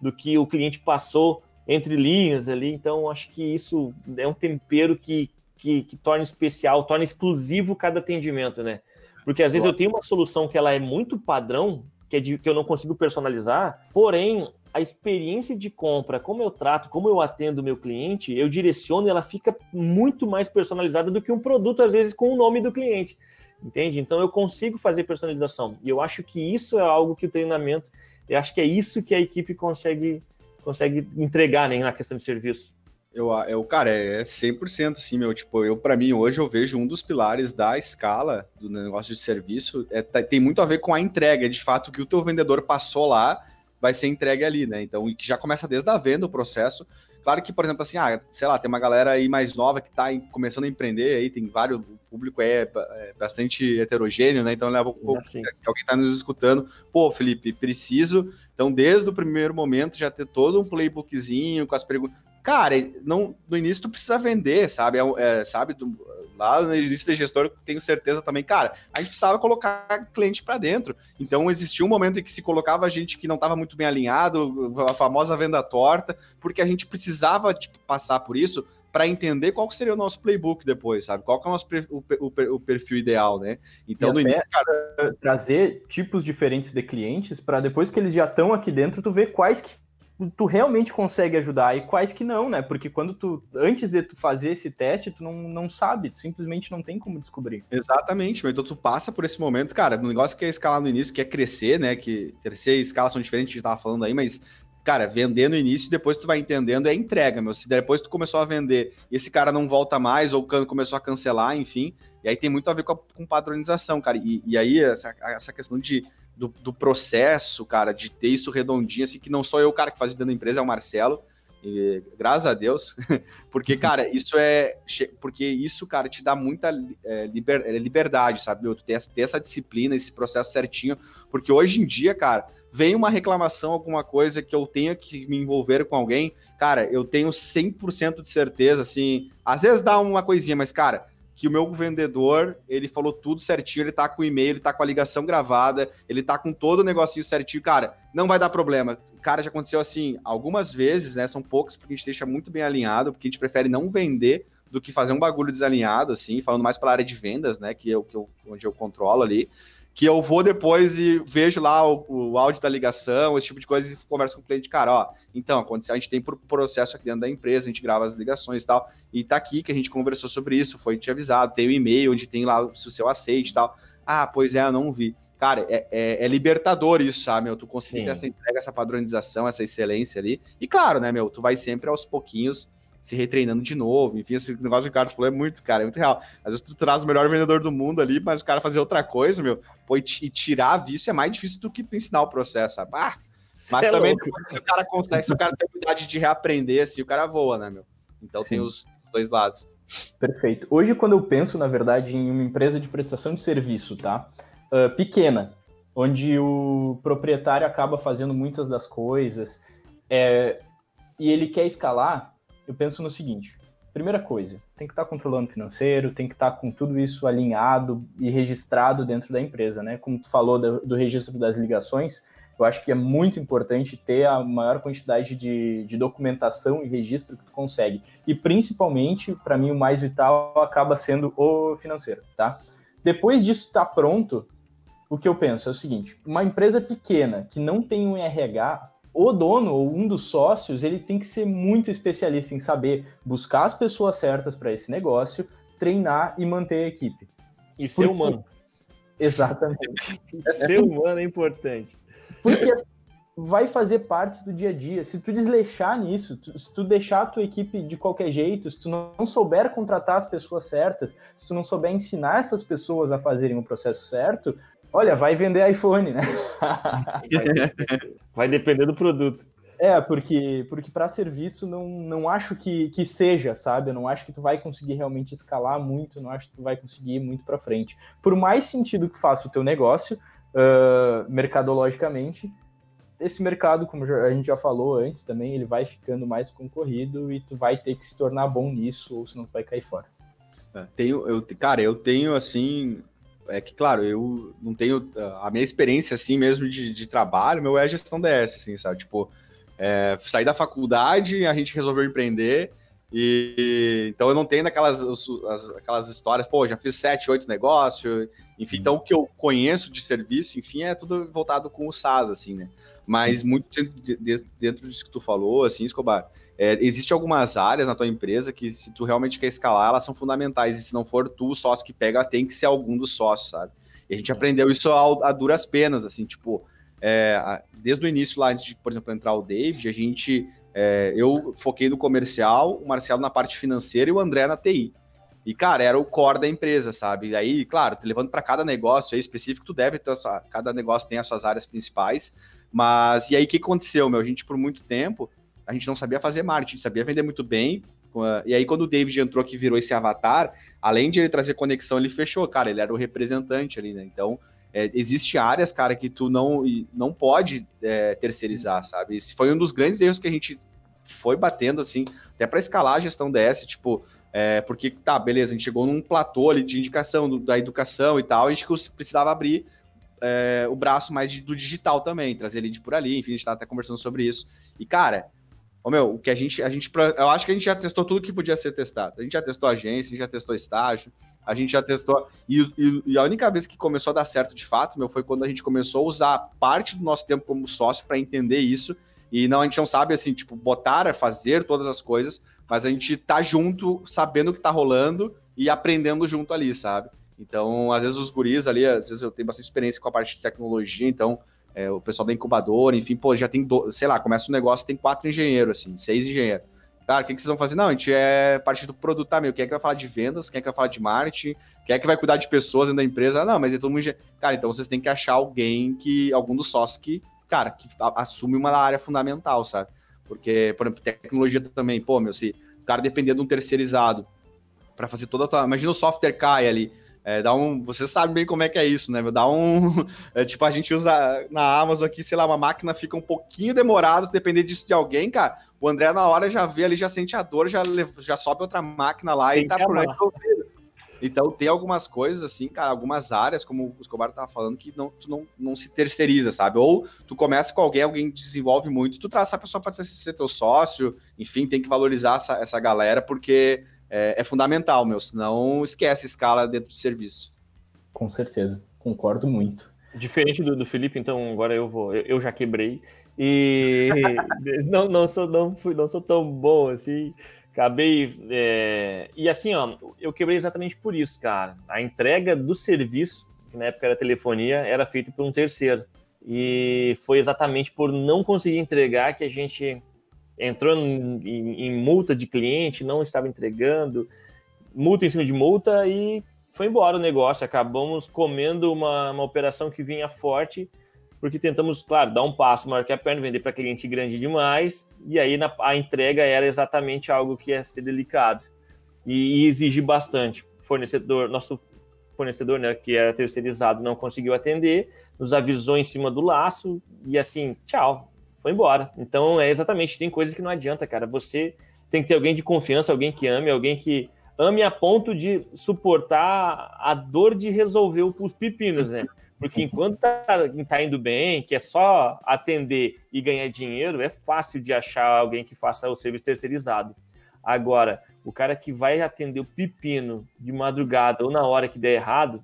Speaker 3: do que o cliente passou entre linhas ali. Então, acho que isso é um tempero que, que, que torna especial, torna exclusivo cada atendimento, né? Porque às vezes eu tenho uma solução que ela é muito padrão, que, é de, que eu não consigo personalizar, porém a experiência de compra, como eu trato, como eu atendo o meu cliente, eu direciono e ela fica muito mais personalizada do que um produto, às vezes, com o nome do cliente. Entende? Então eu consigo fazer personalização. E eu acho que isso é algo que o treinamento, eu acho que é isso que a equipe consegue, consegue entregar né, na questão de serviço.
Speaker 1: Eu, eu, cara, é 100% assim, meu, tipo, eu, para mim, hoje eu vejo um dos pilares da escala do negócio de serviço, é, tá, tem muito a ver com a entrega, de fato, que o teu vendedor passou lá, vai ser entregue ali, né? Então, e que já começa desde a venda o processo. Claro que, por exemplo, assim, ah, sei lá, tem uma galera aí mais nova que está começando a empreender, aí tem vários, o público é, é bastante heterogêneo, né? Então leva um pouco assim. que alguém está nos escutando. Pô, Felipe, preciso, então, desde o primeiro momento, já ter todo um playbookzinho com as perguntas. Cara, não, no início tu precisa vender, sabe? É, é, sabe, tu, lá no início da gestor, tenho certeza também, cara, a gente precisava colocar cliente para dentro. Então existia um momento em que se colocava gente que não estava muito bem alinhado, a famosa venda torta, porque a gente precisava tipo, passar por isso para entender qual seria o nosso playbook depois, sabe? Qual que é o nosso o, o, o perfil ideal, né?
Speaker 2: Então, no início, cara... trazer tipos diferentes de clientes para depois que eles já estão aqui dentro, tu ver quais que tu realmente consegue ajudar e quais que não, né? Porque quando tu, antes de tu fazer esse teste, tu não, não sabe, tu simplesmente não tem como descobrir.
Speaker 1: Exatamente, então tu passa por esse momento, cara, no negócio que é escalar no início, que é crescer, né? Que crescer e escala são diferentes, a gente tava falando aí, mas cara, vender no início, depois tu vai entendendo, é entrega, meu. Se depois tu começou a vender e esse cara não volta mais, ou começou a cancelar, enfim. E aí tem muito a ver com, a, com padronização, cara. E, e aí, essa, essa questão de do, do, processo, cara, de ter isso redondinho, assim, que não sou eu o cara que faz dentro da empresa, é o Marcelo. E, graças a Deus, porque, cara, isso é. Porque isso, cara, te dá muita é, liber, é, liberdade, sabe? Tu ter, ter essa disciplina, esse processo certinho. Porque hoje em dia, cara, vem uma reclamação, alguma coisa que eu tenha que me envolver com alguém, cara, eu tenho 100% de certeza, assim. Às vezes dá uma coisinha, mas, cara, que o meu vendedor, ele falou tudo certinho, ele tá com o e-mail, ele tá com a ligação gravada, ele tá com todo o negocinho certinho, cara, não vai dar problema. Cara, já aconteceu assim, algumas vezes, né, são poucas, porque a gente deixa muito bem alinhado, porque a gente prefere não vender do que fazer um bagulho desalinhado, assim, falando mais pela área de vendas, né, que eu, que eu onde eu controlo ali que eu vou depois e vejo lá o, o, áudio da ligação, esse tipo de coisa, e converso com o cliente, cara, ó, então, a gente tem processo aqui dentro da empresa, a gente grava as ligações e tal, e tá aqui que a gente conversou sobre isso, foi te avisado, tem o um e-mail onde tem lá o seu aceite e tal. Ah, pois é, eu não vi. Cara, é, é, é libertador isso, sabe, meu? Tu conseguir essa entrega, essa padronização, essa excelência ali. E claro, né, meu, tu vai sempre aos pouquinhos se retreinando de novo. Enfim, esse negócio que o cara falou é muito, cara, é muito real. Às vezes tu traz o melhor vendedor do mundo ali, mas o cara fazer outra coisa, meu, pô, e, tirar vício é mais difícil do que ensinar o processo, sabe? Ah, mas é também se o cara consegue, se o cara tem a habilidade de reaprender, assim, o cara voa, né, meu? Então Sim. tem os, os dois lados.
Speaker 2: Perfeito. Hoje, quando eu penso, na verdade, em uma empresa de prestação de serviço, tá? Uh, pequena, onde o proprietário acaba fazendo muitas das coisas, é, e ele quer escalar, eu penso no seguinte: primeira coisa, tem que estar tá controlando financeiro, tem que estar tá com tudo isso alinhado e registrado dentro da empresa, né? Como tu falou do, do registro das ligações, eu acho que é muito importante ter a maior quantidade de, de documentação e registro que tu consegue. E principalmente, para mim, o mais vital acaba sendo o financeiro, tá? Depois disso estar tá pronto, o que eu penso é o seguinte: uma empresa pequena que não tem um RH, o dono ou um dos sócios, ele tem que ser muito especialista em saber buscar as pessoas certas para esse negócio, treinar e manter a equipe.
Speaker 3: E ser Porque... humano.
Speaker 2: Exatamente.
Speaker 3: ser humano é importante.
Speaker 2: Porque vai fazer parte do dia a dia. Se tu desleixar nisso, tu, se tu deixar a tua equipe de qualquer jeito, se tu não souber contratar as pessoas certas, se tu não souber ensinar essas pessoas a fazerem o processo certo, Olha, vai vender iPhone, né?
Speaker 3: vai depender do produto.
Speaker 2: É, porque, porque para serviço não, não acho que, que seja, sabe? Eu não acho que tu vai conseguir realmente escalar muito, não acho que tu vai conseguir ir muito para frente. Por mais sentido que faça o teu negócio, uh, mercadologicamente, esse mercado, como a gente já falou antes também, ele vai ficando mais concorrido e tu vai ter que se tornar bom nisso, ou senão tu vai cair fora.
Speaker 1: É, tenho, eu, cara, eu tenho assim é que, claro, eu não tenho. A minha experiência, assim, mesmo de, de trabalho, meu é gestão DS, assim, sabe? Tipo, é, saí da faculdade, a gente resolveu empreender. E então eu não tenho aquelas as, aquelas histórias, pô, já fiz sete, oito negócios, enfim, então o que eu conheço de serviço, enfim, é tudo voltado com o SaaS, assim, né? Mas muito dentro, dentro disso que tu falou, assim, Escobar, é, Existem algumas áreas na tua empresa que, se tu realmente quer escalar, elas são fundamentais. E se não for tu o sócio que pega, tem que ser algum dos sócios, sabe? E a gente aprendeu isso a, a duras penas, assim, tipo, é, desde o início lá, antes de, por exemplo, entrar o David, a gente. É, eu foquei no comercial, o Marcelo na parte financeira e o André na TI. E, cara, era o core da empresa, sabe? E aí, claro, levando para cada negócio aí específico, tu deve ter, cada negócio tem as suas áreas principais. Mas, e aí, o que aconteceu, meu? A gente, por muito tempo, a gente não sabia fazer marketing, sabia vender muito bem. E aí, quando o David entrou que virou esse avatar, além de ele trazer conexão, ele fechou, cara, ele era o representante ali, né? Então, é, existe áreas, cara, que tu não, não pode é, terceirizar, sabe? Esse foi um dos grandes erros que a gente foi batendo, assim, até para escalar a gestão DS, tipo, é, porque, tá, beleza, a gente chegou num platô ali de indicação do, da educação e tal, a gente precisava abrir é, o braço mais de, do digital também, trazer lead por ali, enfim, a gente tá até conversando sobre isso. E, cara, Ô, meu, o que a gente, a gente. Eu acho que a gente já testou tudo que podia ser testado. A gente já testou agência, a gente já testou estágio, a gente já testou. E, e, e, a única vez que começou a dar certo de fato, meu, foi quando a gente começou a usar parte do nosso tempo como sócio para entender isso. E não, a gente não sabe, assim, tipo, botar a fazer todas as coisas, mas a gente tá junto, sabendo o que tá rolando e aprendendo junto ali, sabe? Então, às vezes os guris ali, às vezes eu tenho bastante experiência com a parte de tecnologia, então é, o pessoal da incubadora, enfim, pô, já tem, do, sei lá, começa um negócio, tem quatro engenheiros, assim, seis engenheiros. Cara, o que, que vocês vão fazer? Não, a gente é parte do produto, tá, meu, quem é que vai falar de vendas, quem é que vai falar de marketing, quem é que vai cuidar de pessoas dentro da empresa? Não, mas é todo mundo... Cara, então vocês têm que achar alguém que, algum dos sócios que, cara, que assume uma área fundamental, sabe? Porque, por exemplo, tecnologia também, pô, meu, se o cara depender de um terceirizado para fazer toda a tua. Imagina o software cai ali. É, dá um, você sabe bem como é que é isso, né? Dá um. É, tipo, a gente usa na Amazon aqui, sei lá, uma máquina fica um pouquinho demorado, depender disso de alguém, cara. O André, na hora, já vê ali, já sente a dor, já, já sobe outra máquina lá tem e tá problema Então, tem algumas coisas, assim, cara, algumas áreas, como o Escobar tava falando, que não, tu não, não se terceiriza, sabe? Ou tu começa com alguém, alguém desenvolve muito, tu traz essa pessoa para ser teu sócio, enfim, tem que valorizar essa, essa galera, porque é, é fundamental, meu, senão esquece escala dentro do serviço.
Speaker 2: Com certeza, concordo muito.
Speaker 3: Diferente do, do Felipe, então agora eu vou, eu, eu já quebrei e não, não sou não fui, não sou tão bom assim. Acabei é... e assim, ó, eu quebrei exatamente por isso, cara. A entrega do serviço, que na época era telefonia, era feita por um terceiro. E foi exatamente por não conseguir entregar que a gente entrou em, em, multa de cliente, não estava entregando, multa em cima de multa e foi embora o negócio. Acabamos comendo uma, uma operação que vinha forte, porque tentamos, claro, dar um passo maior que a perna, vender para cliente grande demais, e aí na, a entrega era exatamente algo que ia ser delicado e, e exige bastante. Fornecedor, nosso fornecedor, né, que era terceirizado, não conseguiu atender, nos avisou em cima do laço, e assim, tchau, foi embora. Então, é exatamente, tem coisas que não adianta, cara. Você tem que ter alguém de confiança, alguém que ame, alguém que ame a ponto de suportar a dor de resolver os pepinos, né? Porque enquanto tá, tá indo bem, que é só atender e ganhar dinheiro, é fácil de achar alguém que faça o serviço terceirizado. Agora, o cara que vai atender o pepino de madrugada ou na hora que der errado,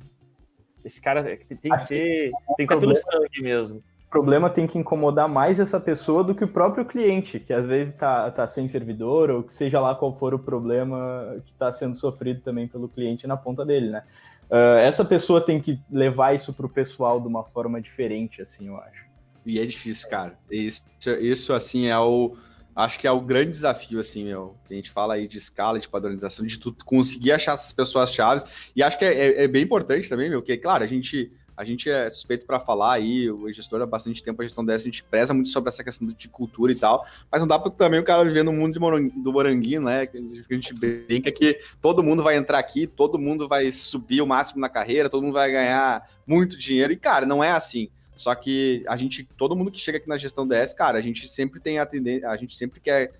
Speaker 3: esse cara tem que ser, tem que estar pelo sangue mesmo
Speaker 2: problema tem que incomodar mais essa pessoa do que o próprio cliente, que às vezes está tá sem servidor, ou seja lá qual for o problema que está sendo sofrido também pelo cliente na ponta dele, né? Uh, essa pessoa tem que levar isso para o pessoal de uma forma diferente, assim, eu acho.
Speaker 1: E é difícil, cara. Isso, isso assim, é o. Acho que é o grande desafio, assim, meu. A gente fala aí de escala, de padronização, de tu conseguir achar essas pessoas chaves. E acho que é, é, é bem importante também, meu, que, claro, a gente a gente é suspeito para falar aí, o gestor há bastante tempo, a gestão dessa, a gente preza muito sobre essa questão de cultura e tal, mas não dá para também o cara viver no mundo do moranguinho, né? Que a gente brinca que todo mundo vai entrar aqui, todo mundo vai subir o máximo na carreira, todo mundo vai ganhar muito dinheiro, e cara, não é assim. Só que a gente, todo mundo que chega aqui na gestão DS, cara, a gente sempre tem a tendência, a gente sempre quer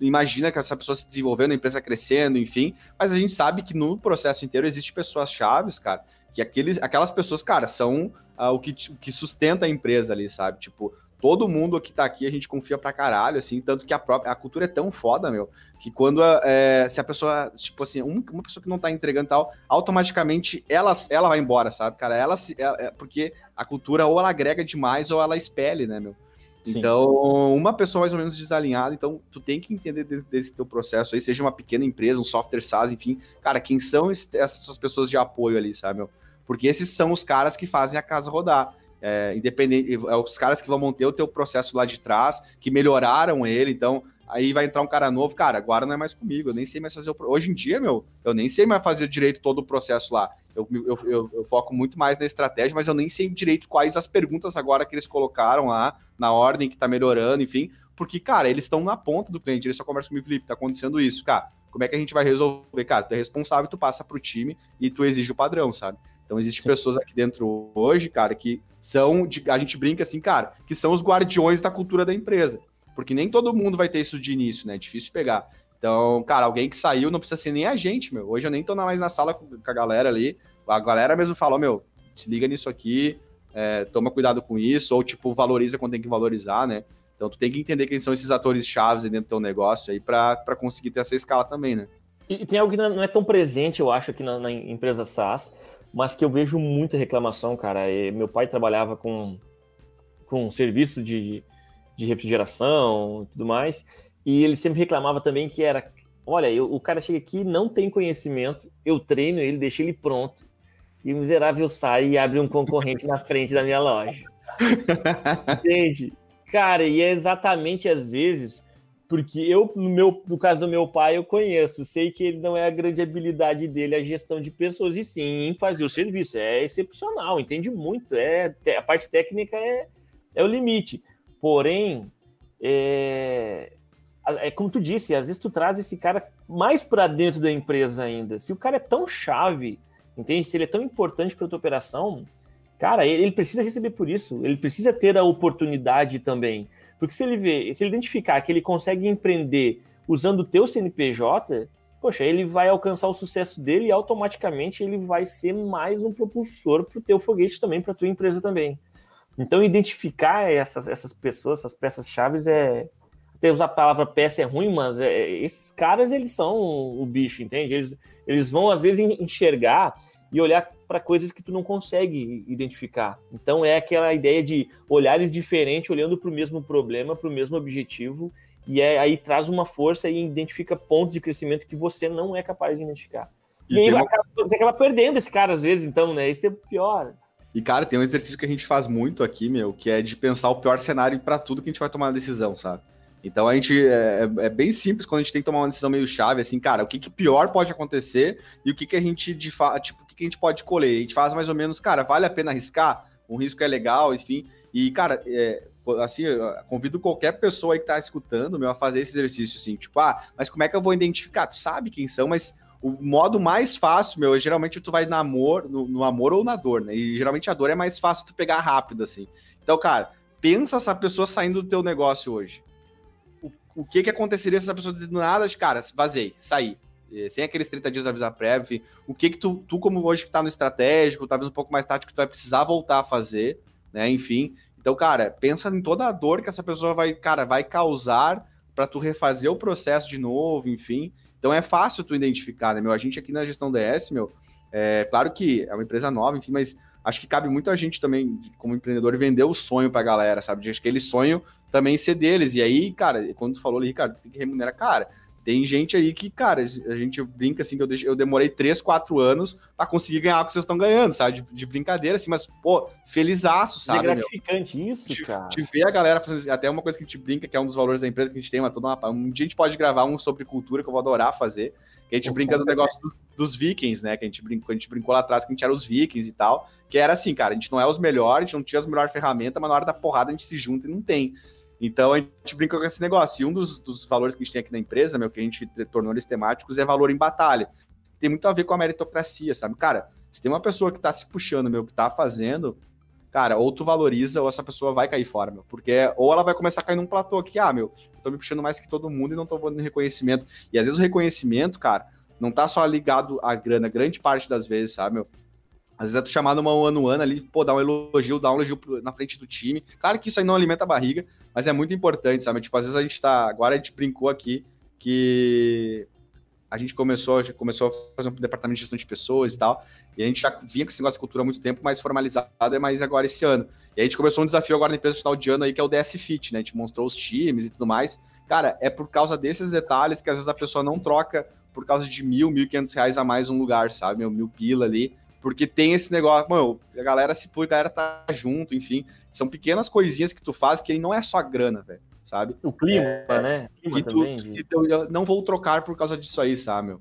Speaker 1: imagina que essa pessoa se desenvolvendo, a empresa crescendo, enfim, mas a gente sabe que no processo inteiro existe pessoas chaves, cara, que aqueles, aquelas pessoas, cara, são uh, o, que, o que sustenta a empresa ali, sabe? Tipo, todo mundo que tá aqui a gente confia pra caralho, assim, tanto que a própria a cultura é tão foda, meu, que quando é, se a pessoa, tipo assim, uma, uma pessoa que não tá entregando tal, automaticamente ela, ela vai embora, sabe, cara? Ela, se, ela, é, porque a cultura ou ela agrega demais ou ela expele, né, meu? Sim. Então, uma pessoa mais ou menos desalinhada, então tu tem que entender desse, desse, teu processo aí, seja uma pequena empresa, um software SaaS, enfim, cara, quem são essas pessoas de apoio ali, sabe, meu? Porque esses são os caras que fazem a casa rodar. É, independente, é os caras que vão manter o teu processo lá de trás, que melhoraram ele, então aí vai entrar um cara novo, cara, agora não é mais comigo, eu nem sei mais fazer o... Hoje em dia, meu, eu nem sei mais fazer direito todo o processo lá. Eu, eu, eu, eu, foco muito mais na estratégia, mas eu nem sei direito quais as perguntas agora que eles colocaram lá, na ordem que tá melhorando, enfim, porque, cara, eles estão na ponta do cliente, eles só conversam comigo, Felipe, tá acontecendo isso, cara, como é que a gente vai resolver? Cara, tu é responsável, tu passa pro time e tu exige o padrão, sabe? Então, existem pessoas aqui dentro hoje, cara, que são, a gente brinca assim, cara, que são os guardiões da cultura da empresa. Porque nem todo mundo vai ter isso de início, né? É difícil pegar. Então, cara, alguém que saiu não precisa ser nem a gente, meu. Hoje eu nem tô mais na sala com a galera ali. A galera mesmo falou, meu, se liga nisso aqui, é, toma cuidado com isso, ou tipo, valoriza quando tem que valorizar, né? Então tu tem que entender quem são esses atores chaves dentro do teu negócio aí para conseguir ter essa escala também, né?
Speaker 3: E tem algo que não é tão presente, eu acho, aqui na, na empresa SaaS, mas que eu vejo muita reclamação, cara. E meu pai trabalhava com, com um serviço de, de refrigeração e tudo mais, e ele sempre reclamava também que era: olha, eu, o cara chega aqui, não tem conhecimento, eu treino ele, deixo ele pronto, e o miserável sai e abre um concorrente na frente da minha loja. Entende? Cara, e é exatamente às vezes porque eu, no, meu, no caso do meu pai, eu conheço, sei que ele não é a grande habilidade dele a gestão de pessoas, e sim em fazer o serviço. É excepcional, entende muito. É, a parte técnica é, é o limite. Porém, é, é como tu disse, às vezes tu traz esse cara mais para dentro da empresa ainda. Se o cara é tão chave, entende? Se ele é tão importante para tua operação, cara, ele, ele, precisa receber por isso. Ele precisa ter a oportunidade também. Porque se ele vê, se ele identificar que ele consegue empreender usando o teu CNPJ, poxa, ele vai alcançar o sucesso dele e automaticamente ele vai ser mais um propulsor para o teu foguete também, para tua empresa também. Então, identificar essas, essas pessoas, essas peças-chave é, até a palavra peça é ruim, mas é, esses caras, eles são o bicho, entende? Eles, eles vão, às vezes, enxergar e olhar para coisas que tu não consegue identificar. Então, é aquela ideia de olhares diferentes, olhando para o mesmo problema, para o mesmo objetivo, e é, aí traz uma força e identifica pontos de crescimento que você não é capaz de identificar. E, e aí uma... acaba, você acaba perdendo esse cara, às vezes, então, né? Isso é pior.
Speaker 1: E, cara, tem um exercício que a gente faz muito aqui, meu, que é de pensar o pior cenário para tudo que a gente vai tomar a decisão, sabe? Então a gente é, é, é, bem simples quando a gente tem que tomar uma decisão meio chave, assim, cara, o que, que pior pode acontecer e o que, que a gente de tipo, o que, que a gente pode colher. A gente faz mais ou menos, cara, vale a pena arriscar? Um risco é legal, enfim. E, cara, é, assim, convido qualquer pessoa aí que tá escutando, meu, a fazer esse exercício, assim, tipo, ah, mas como é que eu vou identificar? Tu sabe quem são, mas o modo mais fácil, meu, é, geralmente tu vai no amor, no, no amor ou na dor, né? E geralmente a dor é mais fácil tu pegar rápido, assim. Então, cara, pensa essa pessoa saindo do teu negócio hoje o que que aconteceria se essa pessoa do nada, cara, vazei, sair. Sem aqueles 30 dias de avisar prévio, enfim, o que que tu, tu como hoje que tá no estratégico, talvez um pouco mais tático, tu vai precisar voltar a fazer, né, enfim. Então, cara, pensa em toda a dor que essa pessoa vai, cara, vai causar para tu refazer o processo de novo, enfim. Então é fácil tu identificar, né, meu? A gente aqui na gestão DS, meu, é claro que é uma empresa nova, enfim, mas acho que cabe muito a gente também, como empreendedor, vender o sonho pra galera, sabe? De aquele sonho também ser deles. E aí, cara, quando tu falou ali, Ricardo, tem que remunerar, cara. Tem gente aí que, cara, a gente brinca assim, que eu, eu demorei 3, 4 anos para conseguir ganhar o que vocês estão ganhando, sabe? De, de, brincadeira, assim, mas, pô, felizaço, sabe?
Speaker 3: É gratificante meu? isso,
Speaker 1: te,
Speaker 3: cara.
Speaker 1: Te ver a galera fazendo, até uma coisa que a gente brinca, que é um dos valores da empresa que a gente tem, uma, toda uma, um dia a gente pode gravar um sobre cultura, que eu vou adorar fazer, que a gente brinca do negócio dos, dos, vikings, né? Que a gente, brincou, a gente brincou lá atrás que a gente era os vikings e tal, que era assim, cara, a gente não é os melhores, a gente não tinha as melhores ferramentas, mas na hora da porrada a gente se junta e não tem. Então a gente brinca com esse negócio. E um dos, dos, valores que a gente tem aqui na empresa, meu, que a gente tornou eles temáticos, é valor em batalha. Tem muito a ver com a meritocracia, sabe? Cara, se tem uma pessoa que tá se puxando, meu, que tá fazendo, cara, ou tu valoriza ou essa pessoa vai cair fora, meu. Porque, ou ela vai começar a cair num platô aqui, ah, meu, eu tô me puxando mais que todo mundo e não tô dando reconhecimento. E às vezes o reconhecimento, cara, não tá só ligado à grana, grande parte das vezes, sabe, meu? Às vezes é tu chamar numa on one ali, pô, dar um elogio, dar um elogio na frente do time. Claro que isso aí não alimenta a barriga, mas é muito importante, sabe? Tipo, às vezes a gente tá. Agora a gente brincou aqui que a gente começou, a gente começou a fazer um departamento de gestão de pessoas e tal. E a gente já vinha com esse negócio de cultura há muito tempo, mais formalizado é mais agora esse ano. E a gente começou um desafio agora na empresa final de ano aí, que é o DS Fit, né? A gente mostrou os times e tudo mais. Cara, é por causa desses detalhes que às vezes a pessoa não troca por causa de mil, mil e quinhentos reais a mais um lugar, sabe? Mil, mil pila ali. Porque tem esse negócio, mano, a galera se pô, a galera tá junto, enfim. São pequenas coisinhas que tu faz que não é só grana, velho, sabe?
Speaker 3: O clima, é, né?
Speaker 1: O clima que, também, tu, que tu, eu não vou trocar por causa disso aí, sabe, meu?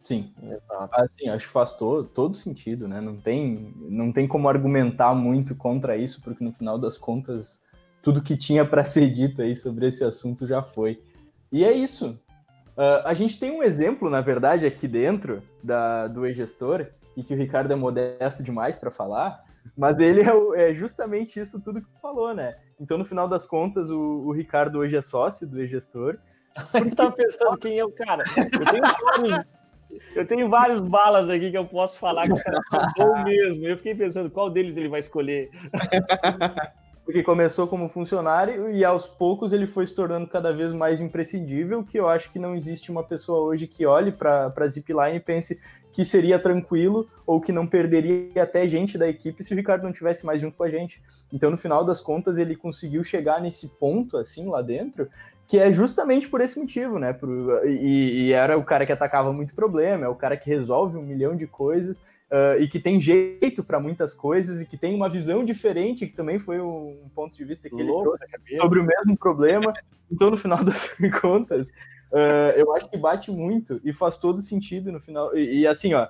Speaker 2: Sim, exato. Assim, acho que faz todo, todo sentido, né? Não tem, não tem como argumentar muito contra isso, porque no final das contas, tudo que tinha para ser dito aí sobre esse assunto já foi. E é isso. Uh, a gente tem um exemplo, na verdade, aqui dentro da, do e-gestor, e que o Ricardo é modesto demais para falar, mas ele é, é, justamente isso tudo que tu falou, né? Então, no final das contas, o, o Ricardo hoje é sócio do e-gestor.
Speaker 3: Eu tava pensando quem é o cara. Eu tenho vários, eu tenho vários balas aqui que eu posso falar que o cara mesmo. Eu fiquei pensando qual deles ele vai escolher.
Speaker 2: Porque começou como funcionário e aos poucos ele foi se tornando cada vez mais imprescindível, que eu acho que não existe uma pessoa hoje que olhe para a Zipline e pense que seria tranquilo ou que não perderia até gente da equipe se o Ricardo não tivesse mais junto com a gente. Então, no final das contas, ele conseguiu chegar nesse ponto, assim, lá dentro, que é justamente por esse motivo, né? Por, e, e, era o cara que atacava muito problema, é o cara que resolve um milhão de coisas uh, e que tem jeito para muitas coisas e que tem uma visão diferente, que também foi um ponto de vista que ele trouxe sobre o mesmo problema. Então, no final das contas, Uh, eu acho que bate muito e faz todo sentido no final. E, e, assim, ó,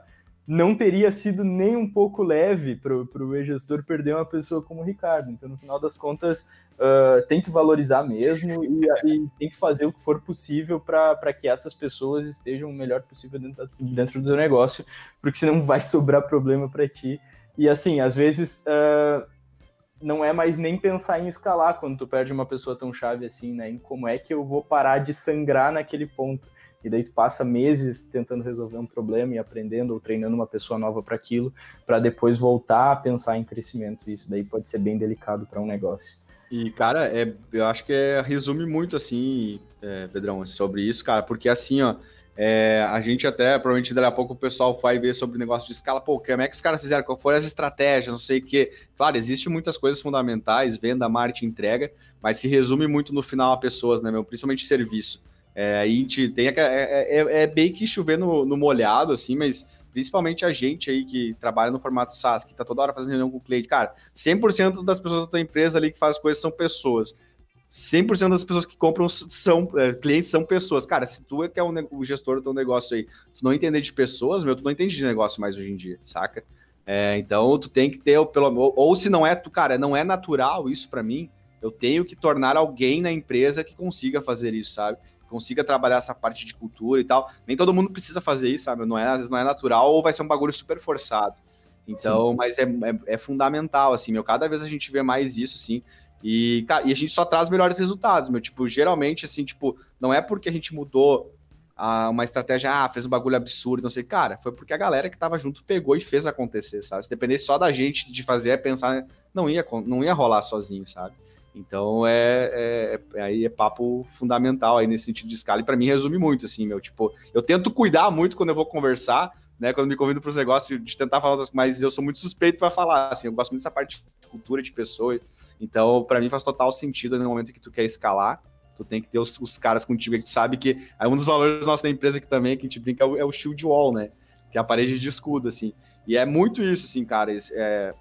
Speaker 2: não teria sido nem um pouco leve para o e-gestor perder uma pessoa como o Ricardo. Então, no final das contas, uh, tem que valorizar mesmo e, e, tem que fazer o que for possível para que essas pessoas estejam o melhor possível dentro, dentro do negócio, porque senão vai sobrar problema para ti. E assim, às vezes. Uh, não é mais nem pensar em escalar quando tu perde uma pessoa tão chave assim, né? Em como é que eu vou parar de sangrar naquele ponto. E daí tu passa meses tentando resolver um problema e aprendendo ou treinando uma pessoa nova para aquilo, para depois voltar a pensar em crescimento. Isso daí pode ser bem delicado para um negócio.
Speaker 1: E, cara, é, eu acho que é, resume muito, assim, é, Pedrão, sobre isso, cara, porque assim, ó, é, a gente até, provavelmente daqui a pouco o pessoal vai ver sobre o negócio de escala, pô, como é que os caras fizeram, qual foram as estratégias, não sei o quê. Claro, existem muitas coisas fundamentais, venda, marketing, entrega, mas se resume muito no final a pessoas, né, meu, principalmente serviço. É, a gente tem. É, é, é, é bem que chover no, no, molhado, assim, mas principalmente a gente aí que trabalha no formato SaaS, que tá toda hora fazendo reunião com o cliente. Cara, 100% das pessoas da tua empresa ali que faz coisas são pessoas. 100% das pessoas que compram são é, clientes são pessoas. Cara, se tu é que é o, o, gestor do teu negócio aí, tu não entender de pessoas, meu, tu não entende de negócio mais hoje em dia, saca? É, então tu tem que ter pelo ou, ou se não é tu, cara, não é natural isso para mim, eu tenho que tornar alguém na empresa que consiga fazer isso, sabe? Consiga trabalhar essa parte de cultura e tal. Nem todo mundo precisa fazer isso, sabe? Não é, às vezes não é natural ou vai ser um bagulho super forçado. Então, Sim. mas é, é, é, fundamental, assim, meu. Cada vez a gente vê mais isso, assim. E, e a gente só traz melhores resultados, meu. Tipo, geralmente, assim, tipo, não é porque a gente mudou a, uma estratégia, ah, fez um bagulho absurdo, não sei. Cara, foi porque a galera que tava junto pegou e fez acontecer, sabe? Se dependesse só da gente de fazer, é pensar, não ia, não ia rolar sozinho, sabe? Então é, é, é, aí é papo fundamental aí nesse sentido de escala. E para mim resume muito, assim, meu. Tipo, eu tento cuidar muito quando eu vou conversar, né? Quando me convido para os negócios, de tentar falar, mas eu sou muito suspeito para falar, assim, eu gosto muito dessa parte de cultura de pessoa. Então, para mim faz total sentido no momento que tu quer escalar. Tu tem que ter os, os caras contigo que tu sabe que é um dos valores nossa da empresa aqui também, que a gente brinca, é o, é o shield wall, né? Que é a parede de escudo, assim. E é muito isso, assim, cara. É,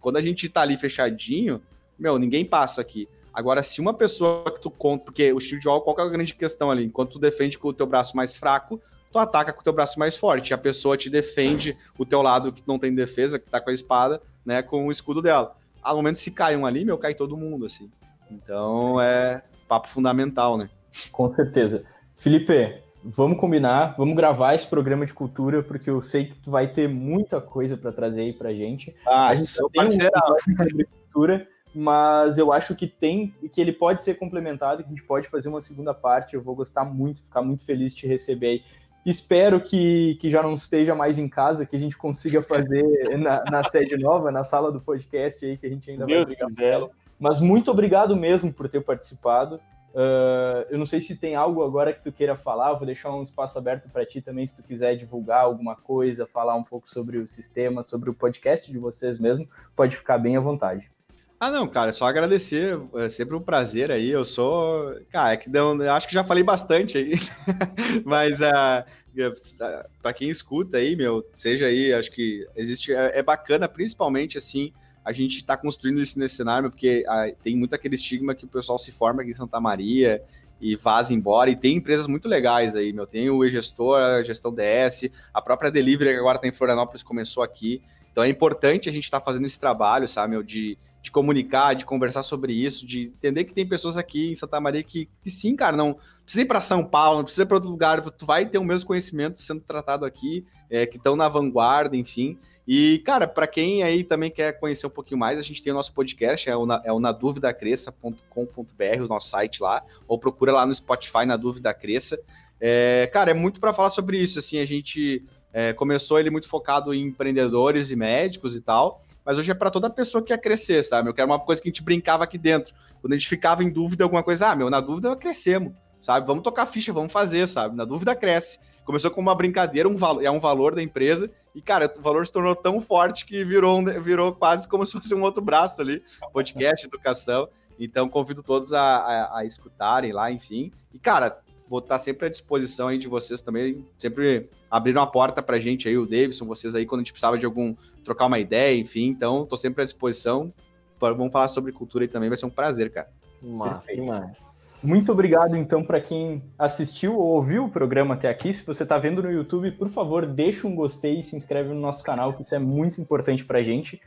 Speaker 1: quando a gente tá ali fechadinho, meu, ninguém passa aqui. Agora, se uma pessoa que tu conta, porque o shield wall, qual é a grande questão ali? Enquanto tu defende com o teu braço mais fraco, tu ataca com o teu braço mais forte. A pessoa te defende o teu lado que não tem defesa, que tá com a espada, né, com o escudo dela. Ao momento se cai um ali, meu, cai todo mundo, assim. Então, é papo fundamental, né?
Speaker 2: Com certeza. Felipe, vamos combinar, vamos gravar esse programa de cultura, porque eu sei que tu vai ter muita coisa para trazer aí pra gente.
Speaker 1: Ah, a gente sou parceiro. Um
Speaker 2: cultura mas eu acho que tem que ele pode ser complementado, que a gente pode fazer uma segunda parte. Eu vou gostar muito, ficar muito feliz de te receber aí. Espero que, que já não esteja mais em casa, que a gente consiga fazer na, na sede nova, na sala do podcast aí, que a gente ainda
Speaker 3: Deus vai brigar quiser.
Speaker 2: Mas muito obrigado mesmo por ter participado. Uh, eu não sei se tem algo agora que tu queira falar, vou deixar um espaço aberto para ti também, se tu quiser divulgar alguma coisa, falar um pouco sobre o sistema, sobre o podcast de vocês mesmo, pode ficar bem à vontade.
Speaker 1: Ah, não, cara, é só agradecer. É sempre um prazer aí. Eu sou. Cara, é que não, acho que já falei bastante aí. Mas uh, uh para quem escuta aí, meu, seja aí, acho que existe. É, é bacana, principalmente assim, a gente está construindo isso nesse cenário, porque uh, tem muito aquele estigma que o pessoal se forma aqui em Santa Maria e vaza embora. E tem empresas muito legais aí, meu. Tem o e-gestor, a gestão DS, a própria Delivery, que agora tem tá em Florianópolis, começou aqui. Então é importante a gente estar tá fazendo esse trabalho, sabe, meu, de de comunicar, de conversar sobre isso, de entender que tem pessoas aqui em Santa Maria que, que sim, cara, não precisa ir para São Paulo, não precisa ir para outro lugar, tu vai ter o mesmo conhecimento sendo tratado aqui, é, que estão na vanguarda, enfim. E, cara, para quem aí também quer conhecer um pouquinho mais, a gente tem o nosso podcast, é o, na, é o naduvidacresça.com.br, o nosso site lá, ou procura lá no Spotify, na Dúvida Cresça. É, cara, é muito para falar sobre isso, assim, a gente é, começou ele muito focado em empreendedores e médicos e tal, mas hoje é para toda pessoa que quer crescer, sabe? Eu quero uma coisa que a gente brincava aqui dentro. Quando a gente ficava em dúvida alguma coisa, ah, meu, na dúvida crescemos, sabe? Vamos tocar ficha, vamos fazer, sabe? Na dúvida cresce. Começou com uma brincadeira, um é um valor da empresa, e, cara, o valor se tornou tão forte que virou, virou quase como se fosse um outro braço ali, podcast, educação. Então, convido todos a, a, a escutarem lá, enfim. E, cara, Vou estar sempre à disposição aí de vocês também. Sempre abriram a porta pra gente aí, o Davidson, vocês aí, quando a gente precisava de algum. trocar uma ideia, enfim. Então, tô sempre à disposição. Vamos falar sobre cultura aí também, vai ser um prazer, cara.
Speaker 3: Massa, demais.
Speaker 2: Muito obrigado, então, para quem assistiu ou ouviu o programa até aqui. Se você está vendo no YouTube, por favor, deixa um gostei e se inscreve no nosso canal, que isso é muito importante para a gente.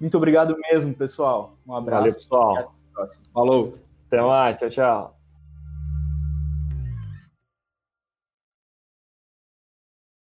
Speaker 2: Muito obrigado mesmo, pessoal. Um abraço.
Speaker 3: Valeu, pessoal. Até a próxima.
Speaker 1: Falou.
Speaker 3: Até mais. Tchau, tchau.